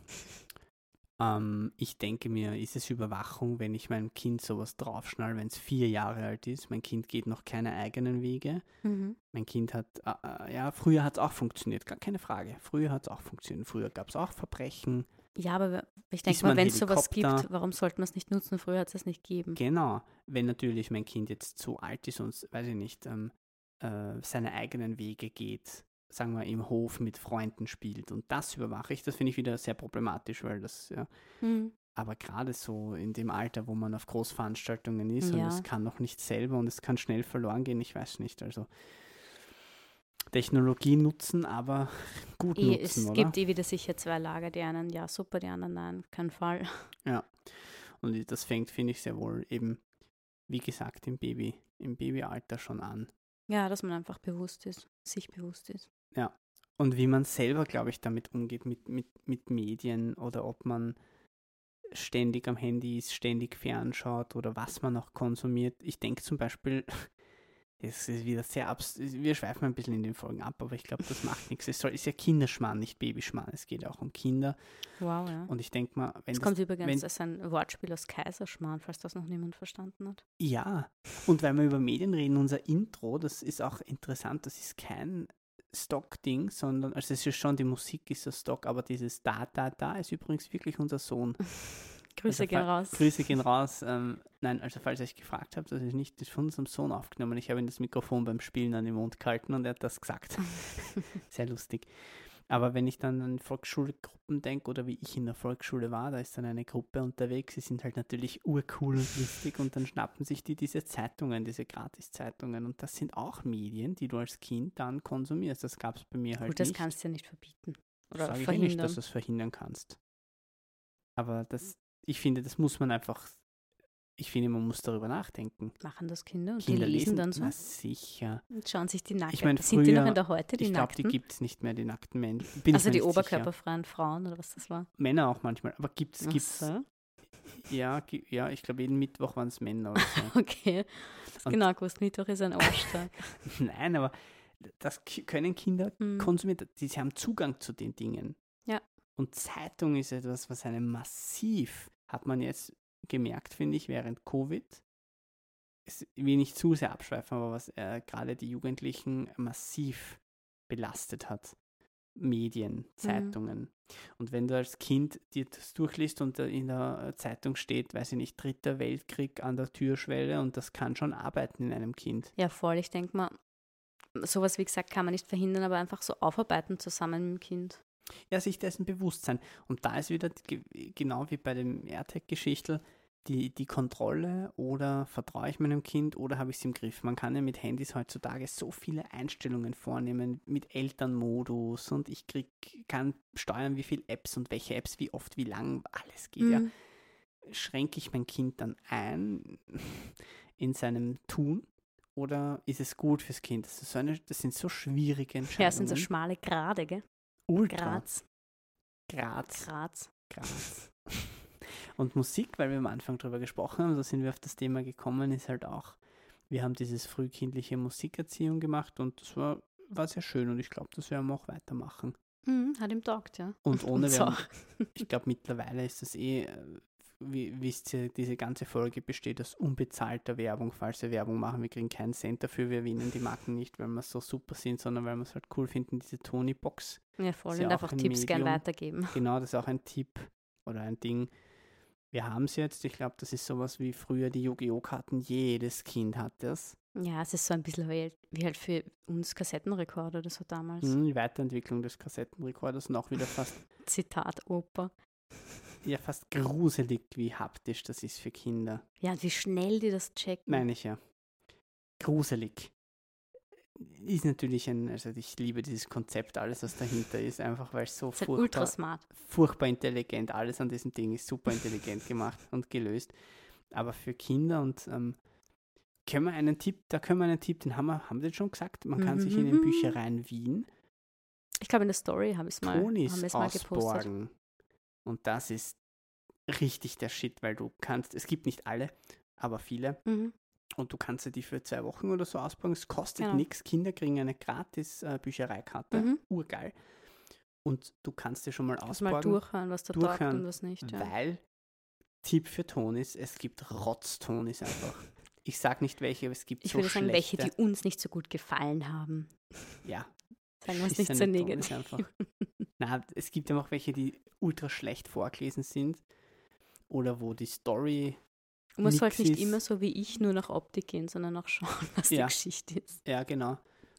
Ähm, ich denke mir, ist es Überwachung, wenn ich meinem Kind sowas draufschnall, wenn es vier Jahre alt ist? Mein Kind geht noch keine eigenen Wege. Mhm. Mein Kind hat, äh, äh, ja, früher hat es auch funktioniert, gar keine Frage. Früher hat es auch funktioniert. Früher gab es auch Verbrechen. Ja, aber ich denke mal, wenn es sowas gibt, warum sollte man es nicht nutzen? Früher hat es es nicht gegeben. Genau, wenn natürlich mein Kind jetzt so alt ist und, weiß ich nicht, ähm, äh, seine eigenen Wege geht, sagen wir im Hof mit Freunden spielt und das überwache ich, das finde ich wieder sehr problematisch, weil das, ja, Mhm. aber gerade so in dem Alter, wo man auf Großveranstaltungen ist und Ja. es kann noch nicht selber und es kann schnell verloren gehen, ich weiß nicht, also Technologie nutzen, aber [laughs] gut Eh, nutzen, es oder? gibt eh wieder sicher zwei Lager, die einen ja super, die anderen nein, kein Fall. [laughs] Und das fängt, finde ich, sehr wohl eben, wie gesagt, im Baby, im Babyalter schon an. Ja, dass man einfach bewusst ist, sich bewusst ist. Und wie man selber, glaube ich, damit umgeht, mit, mit, mit Medien oder ob man ständig am Handy ist, ständig fernschaut oder was man auch konsumiert. Ich denke zum Beispiel, [laughs] es ist wieder sehr abs wir schweifen ein bisschen in den Folgen ab, aber ich glaube, das macht nichts. Es soll, ist ja Kinderschmarrn, nicht Babyschmarrn. Es geht auch um Kinder. Wow, ja. Und ich denke mal, wenn Es das kommt übrigens als ein Wortspiel aus Kaiserschmarrn, falls das noch niemand verstanden hat. Ja, und weil wir über Medien reden, unser Intro, das ist auch interessant, das ist kein Stock-Ding, sondern, also es ist schon, die Musik ist so Stock, aber dieses Da, Da, Da ist übrigens wirklich unser Sohn. [laughs] Grüße Also, gehen raus. Grüße gehen raus. Ähm, nein, also falls ihr euch gefragt habt, das ist nicht das ist von unserem Sohn aufgenommen. Ich habe ihm das Mikrofon beim Spielen an den Mund gehalten und er hat das gesagt. [laughs] Sehr lustig. Aber wenn ich dann an Volksschulgruppen denke oder wie ich in der Volksschule war, da ist dann eine Gruppe unterwegs, die sind halt natürlich urcool und lustig und dann schnappen sich die diese Zeitungen, diese Gratiszeitungen und das sind auch Medien, die du als Kind dann konsumierst. Das gab es bei mir halt Gut, das nicht. kannst du ja nicht verbieten. Oder Sag ich verhindern. nicht, dass du es verhindern kannst. Aber das, ich finde, das muss man einfach, ich finde, man muss darüber nachdenken. Machen das Kinder und Kinder die lesen, dann so Na sicher. und schauen sich die nackten. Ich mein, Sind die noch in der Heute, die ich glaube, die gibt es nicht mehr, die nackten ich also die oberkörperfreien Frauen oder was das war. Männer auch manchmal. Aber gibt es, Ach gibt's, so. ja, ja, ich glaube, jeden Mittwoch waren es Männer oder so. [laughs] Okay. Das Und- genau gewusst, Mittwoch ist ein Arschtag. [laughs] Nein, aber das können Kinder Hm. konsumieren. Die sie haben Zugang zu den Dingen. Ja. Und Zeitung ist etwas, was einem massiv, hat man jetzt gemerkt, finde ich, während Covid, es will nicht zu sehr abschweifen, aber was äh, gerade die Jugendlichen massiv belastet hat. Medien, Zeitungen. Und wenn du als Kind dir das durchliest und in der Zeitung steht, weiß ich nicht, dritter Weltkrieg an der Türschwelle und das kann schon arbeiten in einem Kind. Ja, voll. Ich denke mal, sowas, wie gesagt, kann man nicht verhindern, aber einfach so aufarbeiten zusammen mit dem Kind. Ja, sich dessen bewusst sein. Und da ist wieder ge- genau wie bei dem AirTag-Geschichtel die, die Kontrolle oder vertraue ich meinem Kind oder habe ich es im Griff. Man kann ja mit Handys heutzutage so viele Einstellungen vornehmen mit Elternmodus und ich krieg, kann steuern, wie viele Apps und welche Apps, wie oft, wie lang, alles geht ja. Mhm. Schränke ich mein Kind dann ein in seinem Tun oder ist es gut fürs Kind? Das, ist so eine, das sind so schwierige Entscheidungen. Ja, es sind so schmale Grade, gell? Ultra. Graz. Graz. Graz. Graz. [laughs] Und Musik, weil wir am Anfang drüber gesprochen haben, so sind wir auf das Thema gekommen, ist halt auch, wir haben dieses frühkindliche Musikerziehung gemacht und das war, war sehr schön und ich glaube, das werden wir auch weitermachen. Mhm, hat ihm taugt, ja. Und [laughs] ohne Uns Werbung, auch. ich glaube mittlerweile ist das eh, wie wisst ihr, diese ganze Folge besteht aus unbezahlter Werbung, falls wir Werbung machen. Wir kriegen keinen Cent dafür, wir erwähnen die Marken nicht, weil wir so super sind, sondern weil wir es halt cool finden, diese Tony-Box. Ja, voll. Ja Und einfach ein Tipps gern Medium. weitergeben. [laughs] Genau, das ist auch ein Tipp oder ein Ding. Wir haben es jetzt, ich glaube, das ist sowas wie früher die Yu-Gi-Oh! Karten. Jedes Kind hat das. Ja, es ist so ein bisschen wie, wie halt für uns Kassettenrekorder oder so damals. Mhm, Die Weiterentwicklung des Kassettenrekorders und auch wieder fast, [laughs] Zitat Oper. Ja, fast gruselig, wie haptisch das ist für Kinder. Ja, wie schnell die das checken. Meine ich ja. Gruselig. Ist natürlich ein, also ich liebe dieses Konzept, alles was dahinter ist, einfach weil es so ist halt furchtbar, ultra smart. furchtbar intelligent, alles an diesem Ding ist super intelligent gemacht und gelöst. Aber für Kinder und ähm, können wir einen Tipp, da können wir einen Tipp, den haben wir, haben wir den schon gesagt, man kann sich in den Mhm. Büchereien Wien Ich glaube, in der Story habe ich es mal, Tonis mal gepostet. Und das ist richtig der Shit, weil du kannst, es gibt nicht alle, aber viele. Mhm. Und du kannst dir die für zwei Wochen oder so ausborgen. Es kostet Genau. nichts. Kinder kriegen eine gratis äh, Büchereikarte. Mhm. Urgeil. Und du kannst dir schon mal Kannst mal durchhören, was da taugt Durchhören, und was nicht. Ja. weil Tipp für Tonis, es gibt Rotztonis einfach. [laughs] Ich sag nicht welche, aber es gibt Ich so würde sagen, welche, die uns nicht so gut gefallen haben. ja, Sagen wir es nicht so negativ. einfach. [laughs] Na, es gibt ja auch welche, die ultra schlecht vorgelesen sind. Oder wo die Story Und man sollte nicht ist. immer so wie ich nur nach Optik gehen, sondern auch schauen, [laughs] was Ja. die Geschichte ist. Ja, genau.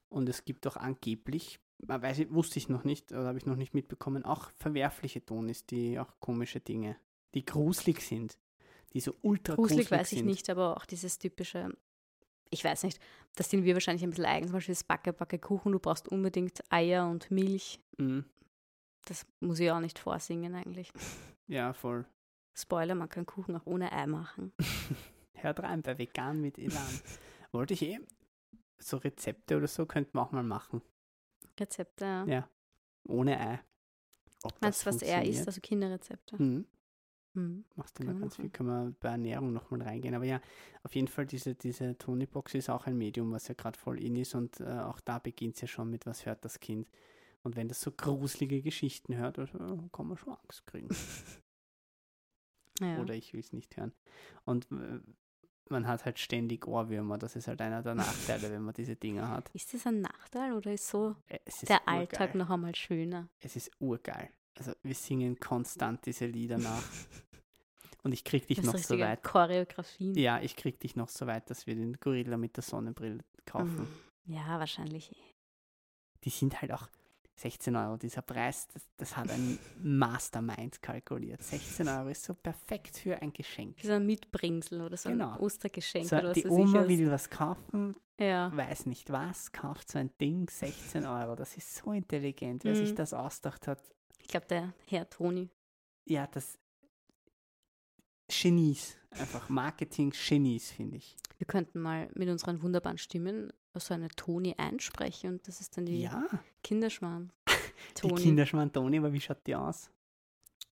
Und es gibt auch angeblich, weiß ich, wusste ich noch nicht, oder habe ich noch nicht mitbekommen, auch verwerfliche Tonis, die auch komische Dinge, die gruselig sind, die so ultra Gruselig weiß ich sind. nicht, aber auch dieses typische, ich weiß nicht, das sind wir wahrscheinlich ein bisschen eigen, zum Beispiel das Backe, Backe Kuchen, du brauchst unbedingt Eier und Milch. Mhm. Das muss ich auch nicht vorsingen eigentlich. [laughs] Ja, voll. Spoiler, man kann Kuchen auch ohne Ei machen. [laughs] Hört rein bei Vegan mit Elan. [laughs] Wollte ich eh, so Rezepte oder so könnten wir auch mal machen. Rezepte, ja. Ja. Ohne Ei. Ob Meinst du, was er isst, also Kinderrezepte? Mhm. Mhm. Machst du wir ganz viel, machen. können wir bei Ernährung nochmal reingehen. Aber ja, auf jeden Fall, diese, diese Tony-Box ist auch ein Medium, was ja gerade voll in ist und äh, auch da beginnt es ja schon mit, was hört das Kind. Und wenn das so gruselige Geschichten hört, also, äh, kann man schon Angst kriegen. [laughs] Ja. Oder ich will es nicht hören. Und äh, man hat halt ständig Ohrwürmer. Das ist halt einer der Nachteile, wenn man diese Dinger hat. Ist das ein Nachteil oder ist so Äh, ist der urgeil. Alltag noch einmal schöner? Es ist urgeil. Also wir singen konstant diese Lieder nach. [laughs] Und ich krieg dich Das noch so weit. Choreografien. Ja, ich krieg dich noch so weit, dass wir den Gorilla mit der Sonnenbrille kaufen. Mhm. Ja, wahrscheinlich. Die sind halt auch 16 Euro. Dieser Preis, das, das hat ein [laughs] Mastermind kalkuliert. 16 Euro ist so perfekt für ein Geschenk. So ein Mitbringsel oder so Genau. ein Ostergeschenk So, oder was die Oma will was kaufen, Ja. weiß nicht was, kauft so ein Ding, 16 Euro. Das ist so intelligent, wer sich Mhm. das ausgedacht hat. Ich glaube, der Herr Toni. Ja, das Genies, einfach Marketing-Genies, finde ich. Wir könnten mal mit unseren wunderbaren Stimmen so eine Toni einsprechen und das ist dann die Ja, Kinderschwan. [laughs] die Toni. Kinderschmarrn Toni, aber wie schaut die aus?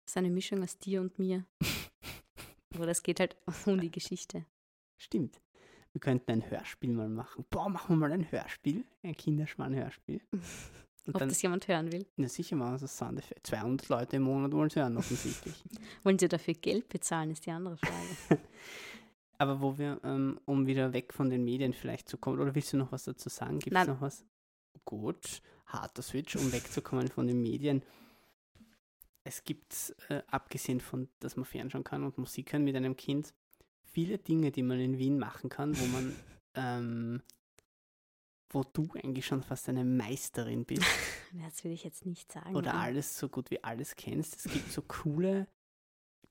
Das ist eine Mischung aus dir und mir. [laughs] Aber das geht halt [laughs] um die Geschichte. Stimmt. Wir könnten ein Hörspiel mal machen. Boah, machen wir mal ein Hörspiel, ein Kinderschmarrn-Hörspiel. Und Ob dann, das jemand hören will. na sicher wir so Soundeffekt. 200 Leute im Monat wollen es hören, offensichtlich. [laughs] Wollen sie dafür Geld bezahlen, ist die andere Frage. [laughs] Aber wo wir, ähm, um wieder weg von den Medien vielleicht zu kommen, oder willst du noch was dazu sagen? Gibt es noch was? Gut, harter Switch, um wegzukommen von den Medien. Es gibt, äh, abgesehen von, dass man fernschauen kann und Musik hören mit einem Kind, viele Dinge, die man in Wien machen kann, wo man, [laughs] ähm, wo du eigentlich schon fast eine Meisterin bist [laughs] Das will ich jetzt nicht sagen. oder aber- alles so gut wie alles kennst. Es gibt so coole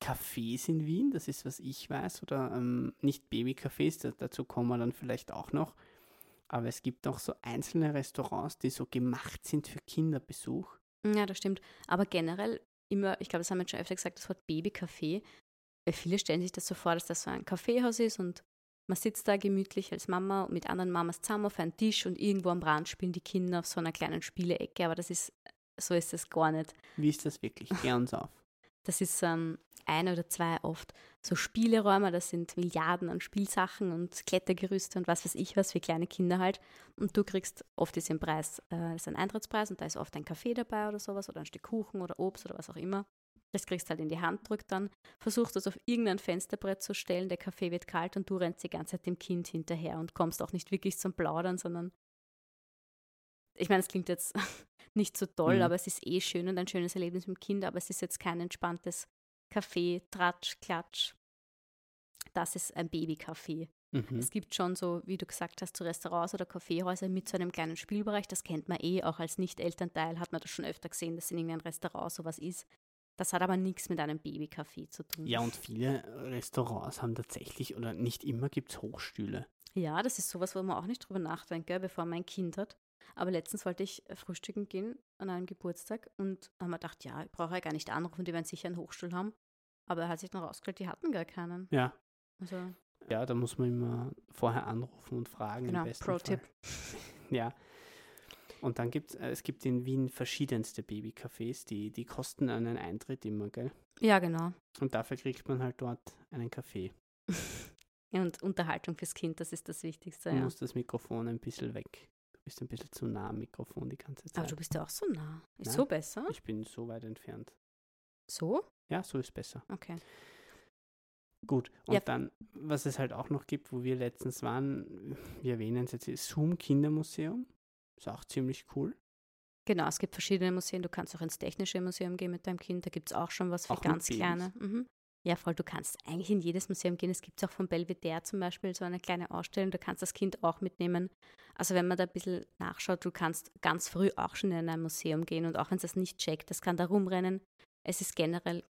Cafés in Wien, das ist, was ich weiß, oder ähm, nicht Babycafés, da, dazu kommen wir dann vielleicht auch noch. Aber es gibt auch so einzelne Restaurants, die so gemacht sind für Kinderbesuch. Ja, das stimmt. Aber generell immer, ich glaube, das haben wir schon öfter gesagt, das Wort Babycafé. Weil viele stellen sich das so vor, dass das so ein Kaffeehaus ist und Man sitzt da gemütlich als Mama mit anderen Mamas zusammen auf einem Tisch und irgendwo am Rand spielen die Kinder auf so einer kleinen Spielecke, aber das ist, so ist es gar nicht. Wie ist das wirklich? Klär uns auf. Das ist ähm, ein oder zwei oft so Spieleräume, das sind Milliarden an Spielsachen und Klettergerüste und was weiß ich was für kleine Kinder halt. Und du kriegst oft diesen Preis, äh, das ist ein Eintrittspreis und da ist oft ein Kaffee dabei oder sowas oder ein Stück Kuchen oder Obst oder was auch immer. Das kriegst halt in die Hand, drückt dann, versuchst das auf irgendein Fensterbrett zu stellen, der Kaffee wird kalt und du rennst die ganze Zeit dem Kind hinterher und kommst auch nicht wirklich zum Plaudern, sondern ich meine, es klingt jetzt [laughs] nicht so toll, mhm. aber es ist eh schön und ein schönes Erlebnis mit dem Kind, aber es ist jetzt kein entspanntes Kaffee, Tratsch, Klatsch. Das ist ein Babykaffee. Mhm. Es gibt schon so, wie du gesagt hast, so Restaurants oder Kaffeehäuser mit so einem kleinen Spielbereich. Das kennt man eh, auch als Nicht-Elternteil hat man das schon öfter gesehen, dass in irgendeinem Restaurant sowas ist. Das hat aber nichts mit einem Babykaffee zu tun. Ja, und viele Restaurants haben tatsächlich, oder nicht immer gibt es Hochstühle. Ja, das ist sowas, wo man auch nicht drüber nachdenkt, gell, bevor man ein Kind hat. Aber letztens wollte ich frühstücken gehen an einem Geburtstag und haben wir gedacht, ja, ich brauche ja gar nicht anrufen, die werden sicher einen Hochstuhl haben. Aber er hat sich dann rausgestellt, die hatten gar keinen. Ja. Also, ja, da muss man immer vorher anrufen und fragen. Genau, Pro-Tipp. [laughs] ja. Und dann gibt äh, es gibt in Wien verschiedenste Babycafés, die, die kosten einen Eintritt immer, gell? Ja, genau. Und dafür kriegt man halt dort einen Kaffee. [laughs] und Unterhaltung fürs Kind, das ist das Wichtigste. Du ja. musst das Mikrofon ein bisschen weg. Du bist ein bisschen zu nah am Mikrofon die ganze Zeit. Aber du bist ja auch so nah. Ist Nein, so besser? Ich bin so weit entfernt. So? Ja, so ist besser. Okay. Gut, und ja. dann, was es halt auch noch gibt, wo wir letztens waren, wir erwähnen es jetzt, Zoom Kindermuseum. Ist auch ziemlich cool. Genau, es gibt verschiedene Museen. Du kannst auch ins Technische Museum gehen mit deinem Kind. Da gibt es auch schon was für auch ganz kleine. Mhm. Ja, voll. Du kannst eigentlich in jedes Museum gehen. Es gibt auch von Belvedere zum Beispiel so eine kleine Ausstellung. Da kannst das Kind auch mitnehmen. Also wenn man da ein bisschen nachschaut, du kannst ganz früh auch schon in ein Museum gehen und auch wenn es das nicht checkt, das kann da rumrennen. Es ist generell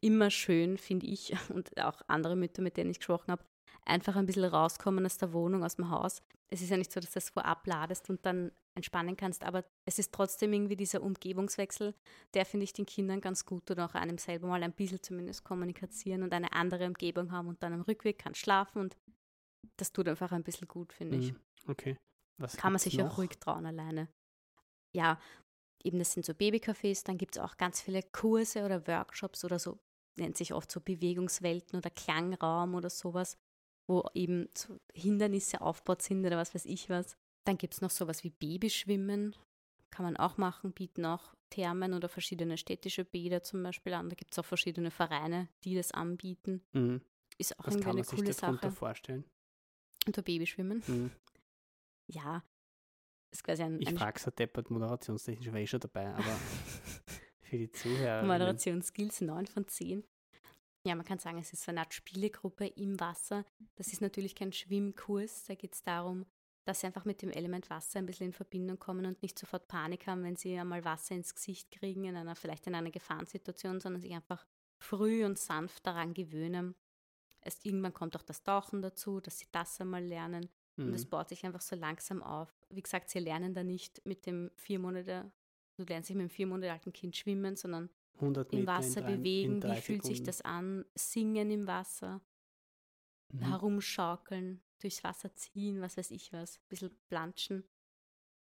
immer schön, finde ich, [laughs] und auch andere Mütter, mit denen ich gesprochen habe, einfach ein bisschen rauskommen aus der Wohnung, aus dem Haus. Es ist ja nicht so, dass du das vorab ladest und dann entspannen kannst, aber es ist trotzdem irgendwie dieser Umgebungswechsel, der finde ich den Kindern ganz gut und auch einem selber mal ein bisschen zumindest kommunizieren und eine andere Umgebung haben und dann am Rückweg kann schlafen und das tut einfach ein bisschen gut, finde ich. Mhm. Okay. Was kann man sich noch? auch ruhig trauen alleine. Ja, eben das sind so Babycafés, dann gibt es auch ganz viele Kurse oder Workshops oder so nennt sich oft so Bewegungswelten oder Klangraum oder sowas, wo eben so Hindernisse aufgebaut sind oder was weiß ich was. Dann gibt es noch sowas wie Babyschwimmen, kann man auch machen, bieten auch Thermen oder verschiedene städtische Bäder zum Beispiel an. Da gibt es auch verschiedene Vereine, die das anbieten. Mhm. Ist auch was irgendwie eine coole Sache. vorstellen? Unter Babyschwimmen? Mhm. Ja, ist quasi ein. Ich frage so deppert moderationstechnisch, war ich schon dabei, aber [laughs] für die Zuhörer. Moderationsskills 9 von 10. Ja, man kann sagen, es ist so eine Art Spielegruppe im Wasser. Das ist natürlich kein Schwimmkurs. Da geht es darum, dass sie einfach mit dem Element Wasser ein bisschen in Verbindung kommen und nicht sofort Panik haben, wenn sie einmal Wasser ins Gesicht kriegen, in einer, vielleicht in einer Gefahrensituation, sondern sich einfach früh und sanft daran gewöhnen. Erst irgendwann kommt auch das Tauchen dazu, dass sie das einmal lernen. Mhm. Und es baut sich einfach so langsam auf. Wie gesagt, sie lernen da nicht mit dem vier Monate Du lernst nicht mit einem vier Monate alten Kind schwimmen, sondern im Wasser drei, bewegen. Wie fühlt sich das an? Singen im Wasser, mhm. herumschaukeln, durchs Wasser ziehen, was weiß ich was, ein bisschen planschen.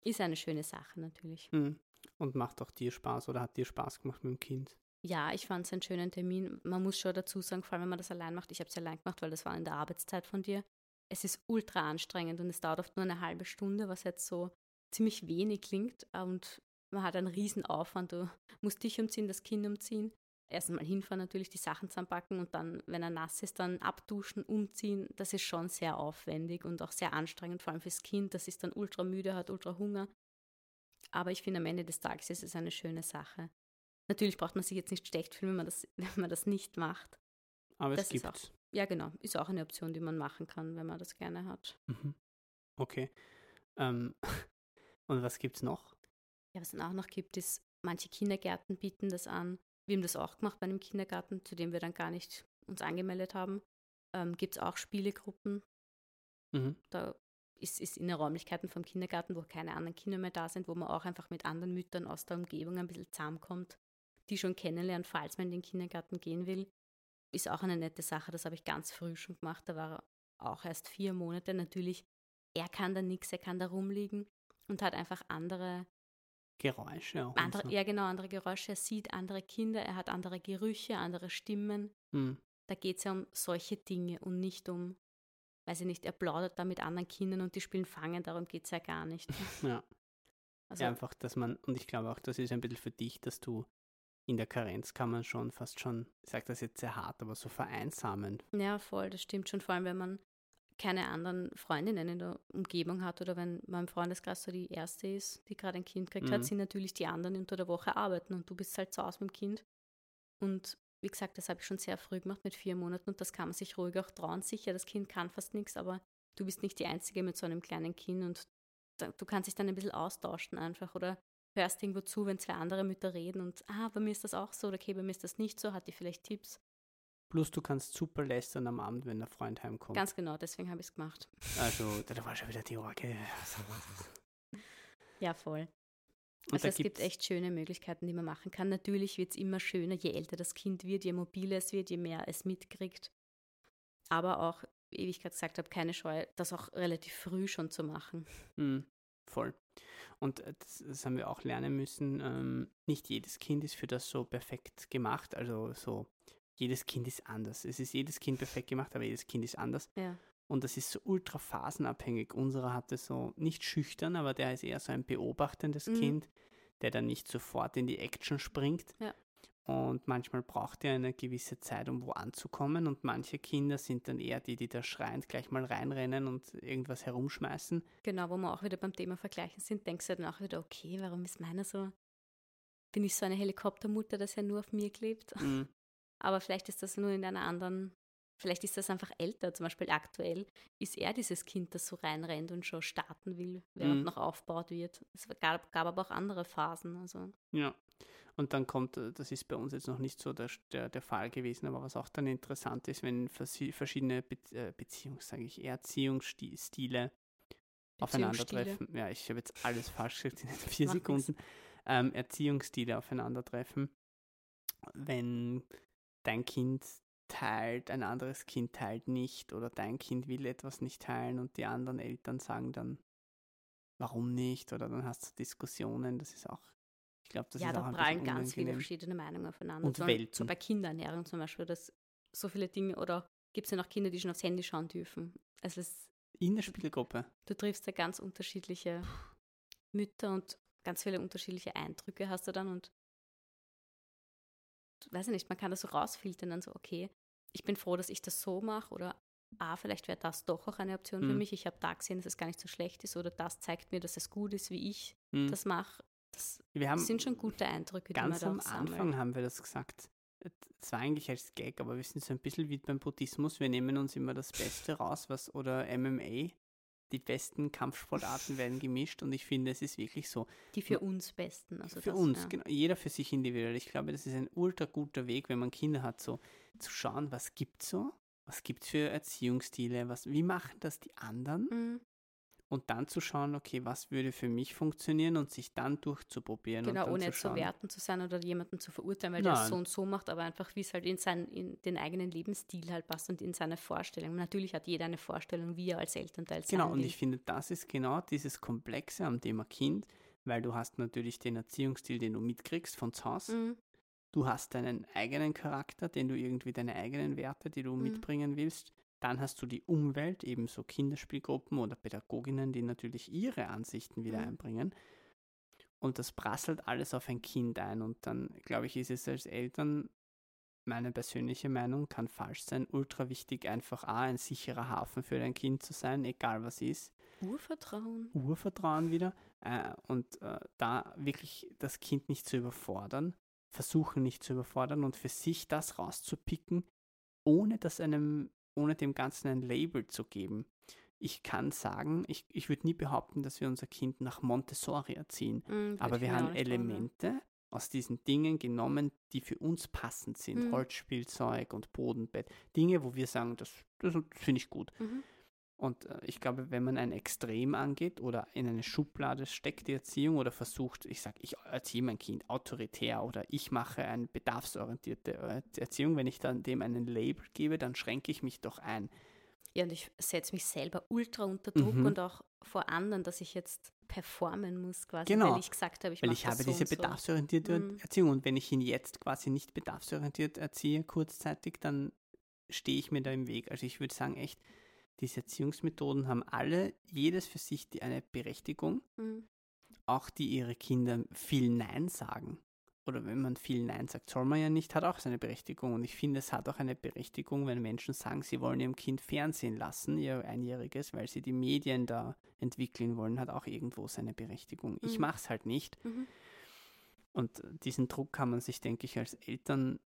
Ist eine schöne Sache natürlich. Mhm. Und macht auch dir Spaß oder hat dir Spaß gemacht mit dem Kind? Ja, ich fand es einen schönen Termin. Man muss schon dazu sagen, vor allem wenn man das allein macht, ich habe es allein gemacht, weil das war in der Arbeitszeit von dir. Es ist ultra anstrengend und es dauert oft nur eine halbe Stunde, was jetzt so ziemlich wenig klingt. Und man hat einen riesen Aufwand. Du musst dich umziehen, das Kind umziehen. Erst einmal hinfahren, natürlich die Sachen zusammenpacken und dann, wenn er nass ist, dann abduschen, umziehen. Das ist schon sehr aufwendig und auch sehr anstrengend, vor allem fürs Kind. Das ist dann ultra müde, hat ultra Hunger. Aber ich finde, am Ende des Tages ist es eine schöne Sache. Natürlich braucht man sich jetzt nicht schlecht fühlen, wenn man das, [laughs] wenn man das nicht macht. Aber das es gibt auch, Ja, genau. Ist auch eine Option, die man machen kann, wenn man das gerne hat. Mhm. Okay. Ähm, [laughs] und was gibt es noch? Ja, was es dann auch noch gibt, ist, manche Kindergärten bieten das an. Wir haben das auch gemacht bei einem Kindergarten, zu dem wir dann gar nicht uns angemeldet haben. Ähm, gibt es auch Spielegruppen. Mhm. Da ist, ist in den Räumlichkeiten vom Kindergarten, wo keine anderen Kinder mehr da sind, wo man auch einfach mit anderen Müttern aus der Umgebung ein bisschen zusammenkommt, die schon kennenlernt, falls man in den Kindergarten gehen will. Ist auch eine nette Sache, das habe ich ganz früh schon gemacht. Da war auch erst vier Monate. Natürlich, er kann da nichts, er kann da rumliegen und hat einfach andere Geräusche auch. andere, so. ja genau, andere Geräusche. Er sieht andere Kinder, er hat andere Gerüche, andere Stimmen. Hm. Da geht es ja um solche Dinge und nicht um, weiß ich nicht, er plaudert da mit anderen Kindern und die spielen Fangen, darum geht es ja gar nicht. [laughs] Ja. Also, ja, einfach, dass man, und ich glaube auch, das ist ein bisschen für dich, dass du in der Karenz kann man schon fast schon, ich sage das jetzt sehr hart, aber so vereinsamen. Ja, voll, das stimmt schon. Vor allem, wenn man keine anderen Freundinnen in der Umgebung hat oder wenn im Freundeskreis so die erste ist, die gerade ein Kind gekriegt Mhm. hat, sind natürlich die anderen unter der Woche arbeiten und du bist halt zu Hause mit dem Kind. Und wie gesagt, das habe ich schon sehr früh gemacht mit vier Monaten und das kann man sich ruhig auch trauen. Sicher, das Kind kann fast nichts, aber du bist nicht die Einzige mit so einem kleinen Kind und da, du kannst dich dann ein bisschen austauschen einfach oder hörst irgendwo zu, wenn zwei andere Mütter reden und ah, bei mir ist das auch so oder okay, bei mir ist das nicht so, hat die vielleicht Tipps. Plus du kannst super lästern am Abend, wenn der Freund heimkommt. Ganz genau, deswegen habe ich es gemacht. also, da war schon wieder die Orgel. Ja, voll. Und Also es gibt echt schöne Möglichkeiten, die man machen kann. Natürlich wird es immer schöner, je älter das Kind wird, je mobiler es wird, je mehr es mitkriegt. Aber auch, wie ich gerade gesagt habe, keine Scheu, das auch relativ früh schon zu machen. Mhm, voll. Und äh, das, das haben wir auch lernen müssen. Ähm, nicht jedes Kind ist für das so perfekt gemacht. Also so, jedes Kind ist anders. Es ist jedes Kind perfekt gemacht, aber jedes Kind ist anders. Ja. Und das ist so ultra phasenabhängig. Unserer hatte so nicht schüchtern, aber der ist eher so ein beobachtendes Mhm. Kind, der dann nicht sofort in die Action springt. Ja. Und manchmal braucht er eine gewisse Zeit, um wo anzukommen. Und manche Kinder sind dann eher die, die da schreiend gleich mal reinrennen und irgendwas herumschmeißen. Genau, wo wir auch wieder beim Thema Vergleichen sind, denkst du dann auch wieder, okay, warum ist meiner so, bin ich so eine Helikoptermutter, dass er nur auf mir klebt? Mhm. Aber vielleicht ist das nur in einer anderen, vielleicht ist das einfach älter. Zum Beispiel aktuell ist er dieses Kind, das so reinrennt und schon starten will, während Mhm. noch aufgebaut wird. Es gab, gab aber auch andere Phasen. Also Ja, und dann kommt, äh, das ist bei uns jetzt noch nicht so der, der, der Fall gewesen, aber was auch dann interessant ist, wenn verschiedene Be äh, Beziehungs, sage ich, Erziehungsstile aufeinandertreffen. Ja, ich habe jetzt alles falsch gesagt in den vier. Sekunden. Ähm, Erziehungsstile aufeinandertreffen. Wenn dein Kind teilt, ein anderes Kind teilt nicht oder dein Kind will etwas nicht teilen und die anderen Eltern sagen dann, warum nicht? Oder dann hast du Diskussionen, das ist auch, ich glaube, das ja, ist auch da ein prallen ganz viele verschiedene Meinungen aufeinander. Und so, Welten. so bei Kinderernährung zum Beispiel, dass so viele Dinge, oder gibt es ja noch Kinder, die schon aufs Handy schauen dürfen. Also es, In der Spielgruppe. du triffst da ganz unterschiedliche Mütter und ganz viele unterschiedliche Eindrücke hast du dann und weiß ich nicht, man kann das so rausfiltern, dann so, okay, ich bin froh, dass ich das so mache oder ah, vielleicht wäre das doch auch eine Option für Mhm. mich. Ich habe da gesehen, dass es gar nicht so schlecht ist oder das zeigt mir, dass es gut ist, wie ich Hm. das mache. Das Wir haben sind schon gute Eindrücke, die ganz man am da auch sammelt. Anfang haben wir das gesagt. Es war eigentlich als Gag, aber wir sind so ein bisschen wie beim Buddhismus. Wir nehmen uns immer das Beste raus, was oder MMA. Die besten Kampfsportarten [laughs] werden gemischt und ich finde, es ist wirklich so. Die für uns besten. Also für das, uns, ja. genau, jeder für sich individuell. Ich glaube, das ist ein ultra guter Weg, wenn man Kinder hat, so zu schauen, was gibt so, was gibt es für Erziehungsstile, was, wie machen das die anderen Mhm. Und dann zu schauen, okay, was würde für mich funktionieren und sich dann durchzuprobieren. und Genau, dann ohne zu schauen. werten zu sein oder jemanden zu verurteilen, weil der es Nein. so und so macht, aber einfach, wie es halt in, sein, in den eigenen Lebensstil halt passt und in seine Vorstellung. Natürlich hat jeder eine Vorstellung, wie er als Elternteil sein Genau, und will. ich finde, das ist genau dieses Komplexe am Thema Kind, weil du hast natürlich den Erziehungsstil, den du mitkriegst von zu Hause. Mhm. Du hast deinen eigenen Charakter, den du irgendwie deine eigenen Werte, die du Mhm. mitbringen willst. Dann hast du die Umwelt, ebenso Kinderspielgruppen oder Pädagoginnen, die natürlich ihre Ansichten wieder Mhm. einbringen. Und das prasselt alles auf ein Kind ein. Und dann, glaube ich, ist es als Eltern, meine persönliche Meinung, kann falsch sein, ultra wichtig, einfach A, ein sicherer Hafen für dein Kind zu sein, egal was ist. Urvertrauen. Urvertrauen wieder äh, und äh, da wirklich das Kind nicht zu überfordern, versuchen nicht zu überfordern und für sich das rauszupicken, ohne das einem, ohne dem Ganzen ein Label zu geben. Ich kann sagen, ich, ich würde nie behaupten, dass wir unser Kind nach Montessori erziehen, würde aber wir haben. Elemente aus diesen Dingen genommen, die für uns passend sind. Mhm. Holzspielzeug und Bodenbett. Dinge, wo wir sagen, das, das finde ich gut. Mhm. Und äh, ich glaube, wenn man ein Extrem angeht oder in eine Schublade steckt, die Erziehung, oder versucht, ich sage, ich erziehe mein Kind autoritär oder ich mache eine bedarfsorientierte äh, Erziehung, wenn ich dann dem einen Label gebe, dann schränke ich mich doch ein. Ja, und ich setze mich selber ultra unter Druck Mhm. und auch vor anderen, dass ich jetzt performen muss, quasi, Genau. weil ich gesagt habe, ich Weil ich habe so diese so. bedarfsorientierte Mhm. Erziehung und wenn ich ihn jetzt quasi nicht bedarfsorientiert erziehe, kurzzeitig, dann stehe ich mir da im Weg. Also ich würde sagen, echt, diese Erziehungsmethoden haben alle, jedes für sich die eine Berechtigung, Mhm. auch die ihre Kinder viel Nein sagen. Oder wenn man viel Nein sagt, soll man ja nicht, hat auch seine Berechtigung. Und ich finde, es hat auch eine Berechtigung, wenn Menschen sagen, sie wollen ihrem Kind Fernsehen lassen, ihr Einjähriges, weil sie die Medien da entwickeln wollen, hat auch irgendwo seine Berechtigung. Ich Mhm. mache es halt nicht. Mhm. Und diesen Druck kann man sich, denke ich, als Eltern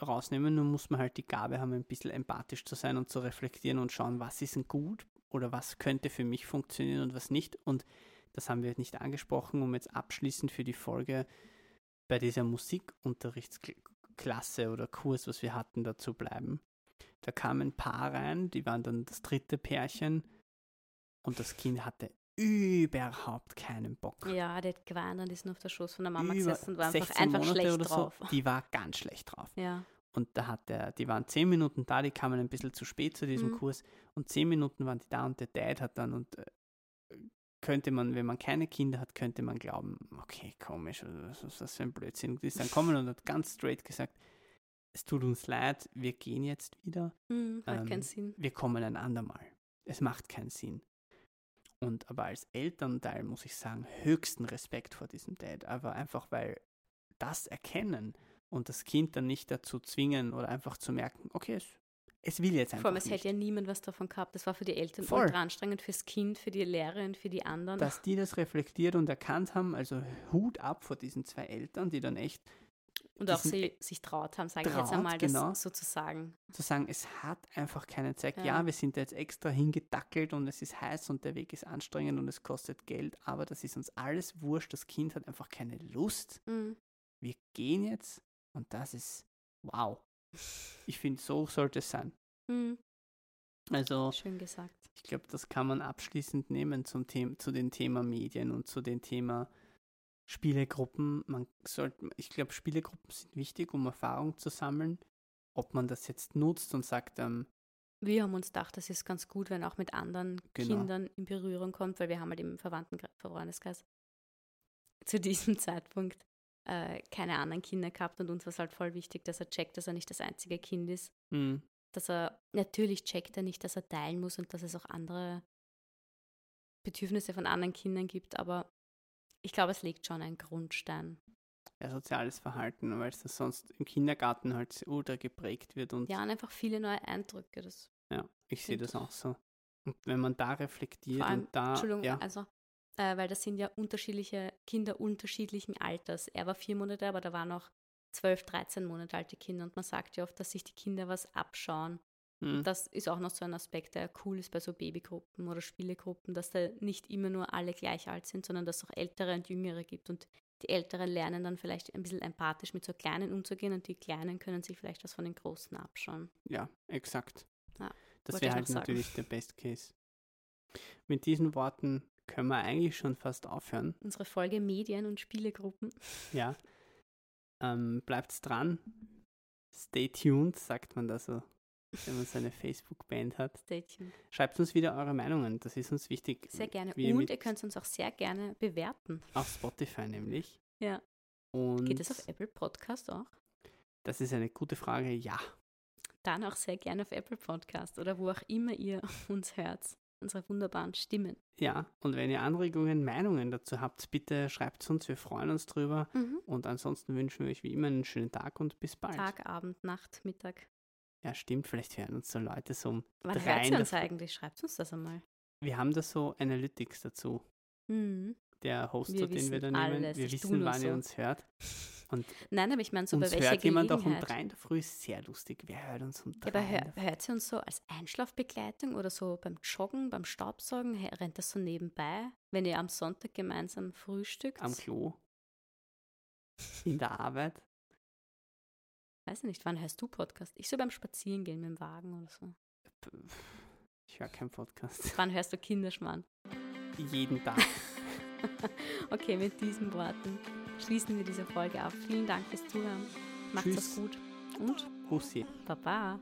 rausnehmen. Nun muss man halt die Gabe haben, ein bisschen empathisch zu sein und zu reflektieren und schauen, was ist denn gut oder was könnte für mich funktionieren und was nicht. Und das haben wir nicht angesprochen, um jetzt abschließend für die Folge bei dieser Musikunterrichtsklasse oder Kurs, was wir hatten, dazu bleiben. Da kam ein Paar rein, die waren dann das dritte Pärchen und das Kind hatte überhaupt keinen Bock. Ja, der hat geweint und ist nur auf der Schoß von der Mama Über gesessen und war einfach, 16 einfach Monate schlecht drauf. So, die war ganz schlecht drauf. Ja. Und da hat der, die waren zehn Minuten da, die kamen ein bisschen zu spät zu diesem Mhm. Kurs und zehn Minuten waren die da und der Dad hat dann und äh, könnte man, wenn man keine Kinder hat, könnte man glauben, okay, komisch, was ist das für ein Blödsinn. Und die ist dann kommen und hat ganz straight gesagt, es tut uns leid, wir gehen jetzt wieder, Mhm, hat Ähm, keinen Sinn. wir kommen ein andermal. Es macht keinen Sinn. Und aber als Elternteil muss ich sagen, höchsten Respekt vor diesem Dad. Aber einfach, weil das erkennen und das Kind dann nicht dazu zwingen oder einfach zu merken, okay, es, es will jetzt einfach Vor allem, es hätte ja niemand was davon gehabt. Das war für die Eltern Voll. ultra anstrengend, fürs Kind, für die Lehrerin, für die anderen. dass die das reflektiert und erkannt haben, also Hut ab vor diesen zwei Eltern, die dann echt und auch sie sich traut haben, sage ich jetzt einmal, genau. das sozusagen. zu sagen, es hat einfach keinen Zweck. Ja. Ja. wir sind da jetzt extra hingedackelt und es ist heiß und der Weg ist anstrengend und es kostet Geld, aber das ist uns alles wurscht. Das Kind hat einfach keine Lust. Mhm. Wir gehen jetzt und das ist wow. Ich finde, so sollte es sein. Mhm. Also, Schön gesagt. ich glaube, das kann man abschließend nehmen zum Thema, zu dem Thema Medien und zu dem Thema Spielegruppen. Man sollte, ich glaube, Spielegruppen sind wichtig, um Erfahrung zu sammeln. Ob man das jetzt nutzt und sagt, ähm, Wir haben uns gedacht, das ist ganz gut, wenn auch mit anderen Genau. Kindern in Berührung kommt, weil wir haben halt im Verwandten Freundeskreis zu diesem [laughs] Zeitpunkt äh, keine anderen Kinder gehabt und uns war es halt voll wichtig, dass er checkt, dass er nicht das einzige Kind ist. hm, Dass er, natürlich checkt er nicht, dass er teilen muss und dass es auch andere Bedürfnisse von anderen Kindern gibt, aber ich glaube, es legt schon einen Grundstein. ja, soziales Verhalten, weil es das sonst im Kindergarten halt ultra geprägt wird und Ja, und einfach viele neue Eindrücke. Das, ja, ich sehe das auch so. Und wenn man da reflektiert allem, und da, Entschuldigung, ja, also, äh, weil das sind ja unterschiedliche Kinder unterschiedlichen Alters. Er war vier Monate, aber da waren noch zwölf, 13 Monate alte Kinder und man sagt ja oft, dass sich die Kinder was abschauen. Hm, Das ist auch noch so ein Aspekt, der cool ist bei so Babygruppen oder Spielegruppen, dass da nicht immer nur alle gleich alt sind, sondern dass es auch ältere und jüngere gibt und die Älteren lernen dann vielleicht ein bisschen empathisch mit so Kleinen umzugehen und die Kleinen können sich vielleicht was von den Großen abschauen. ja, exakt. Ja, das wäre halt natürlich der Best Case. Mit diesen Worten können wir eigentlich schon fast aufhören. Unsere Folge Medien und Spielegruppen. Ja. Ähm, bleibt's dran. Stay tuned, sagt man da so, wenn man seine Facebook-Band hat. Stay tuned. Schreibt uns wieder eure Meinungen, das ist uns wichtig. Sehr gerne. Wie und ihr könnt uns auch sehr gerne bewerten. Auf Spotify nämlich. Ja. Und Geht es auf Apple Podcast auch? das ist eine gute Frage, ja. Dann auch sehr gerne auf Apple Podcast oder wo auch immer ihr [laughs] uns hört. Unsere wunderbaren Stimmen. Ja, und wenn ihr Anregungen, Meinungen dazu habt, bitte schreibt es uns, wir freuen uns drüber. Und ansonsten wünschen wir euch wie immer einen schönen Tag und bis bald. Tag, Abend, Nacht, Mittag. Ja, stimmt, vielleicht hören uns so Leute so um Wann hört ihr uns eigentlich? Schreibt uns das einmal. Wir haben da so Analytics dazu. Mhm. Der Hoster, den wir da wissen nehmen, alles, wir ich wissen, wann ihr so. uns hört. Und Nein, aber ich meine, so bei welcher hört jemand auch um drei in der Früh, ist sehr lustig. Wer hört uns um drei? aber hör, hört sie uns so als Einschlafbegleitung oder so beim Joggen, beim Staubsaugen? Rennt das so nebenbei, wenn ihr am Sonntag gemeinsam frühstückt? Am Klo. In der Arbeit. Weiß ich nicht, wann hörst du Podcast? Ich so beim Spazierengehen mit dem Wagen oder so. Ich höre keinen Podcast. [laughs] Wann hörst du Kinderschmarrn? Jeden Tag. [laughs] Okay, mit diesen Worten schließen wir diese Folge ab. Vielen Dank fürs Zuhören. Macht's Tschüss. gut und Hussi. Baba.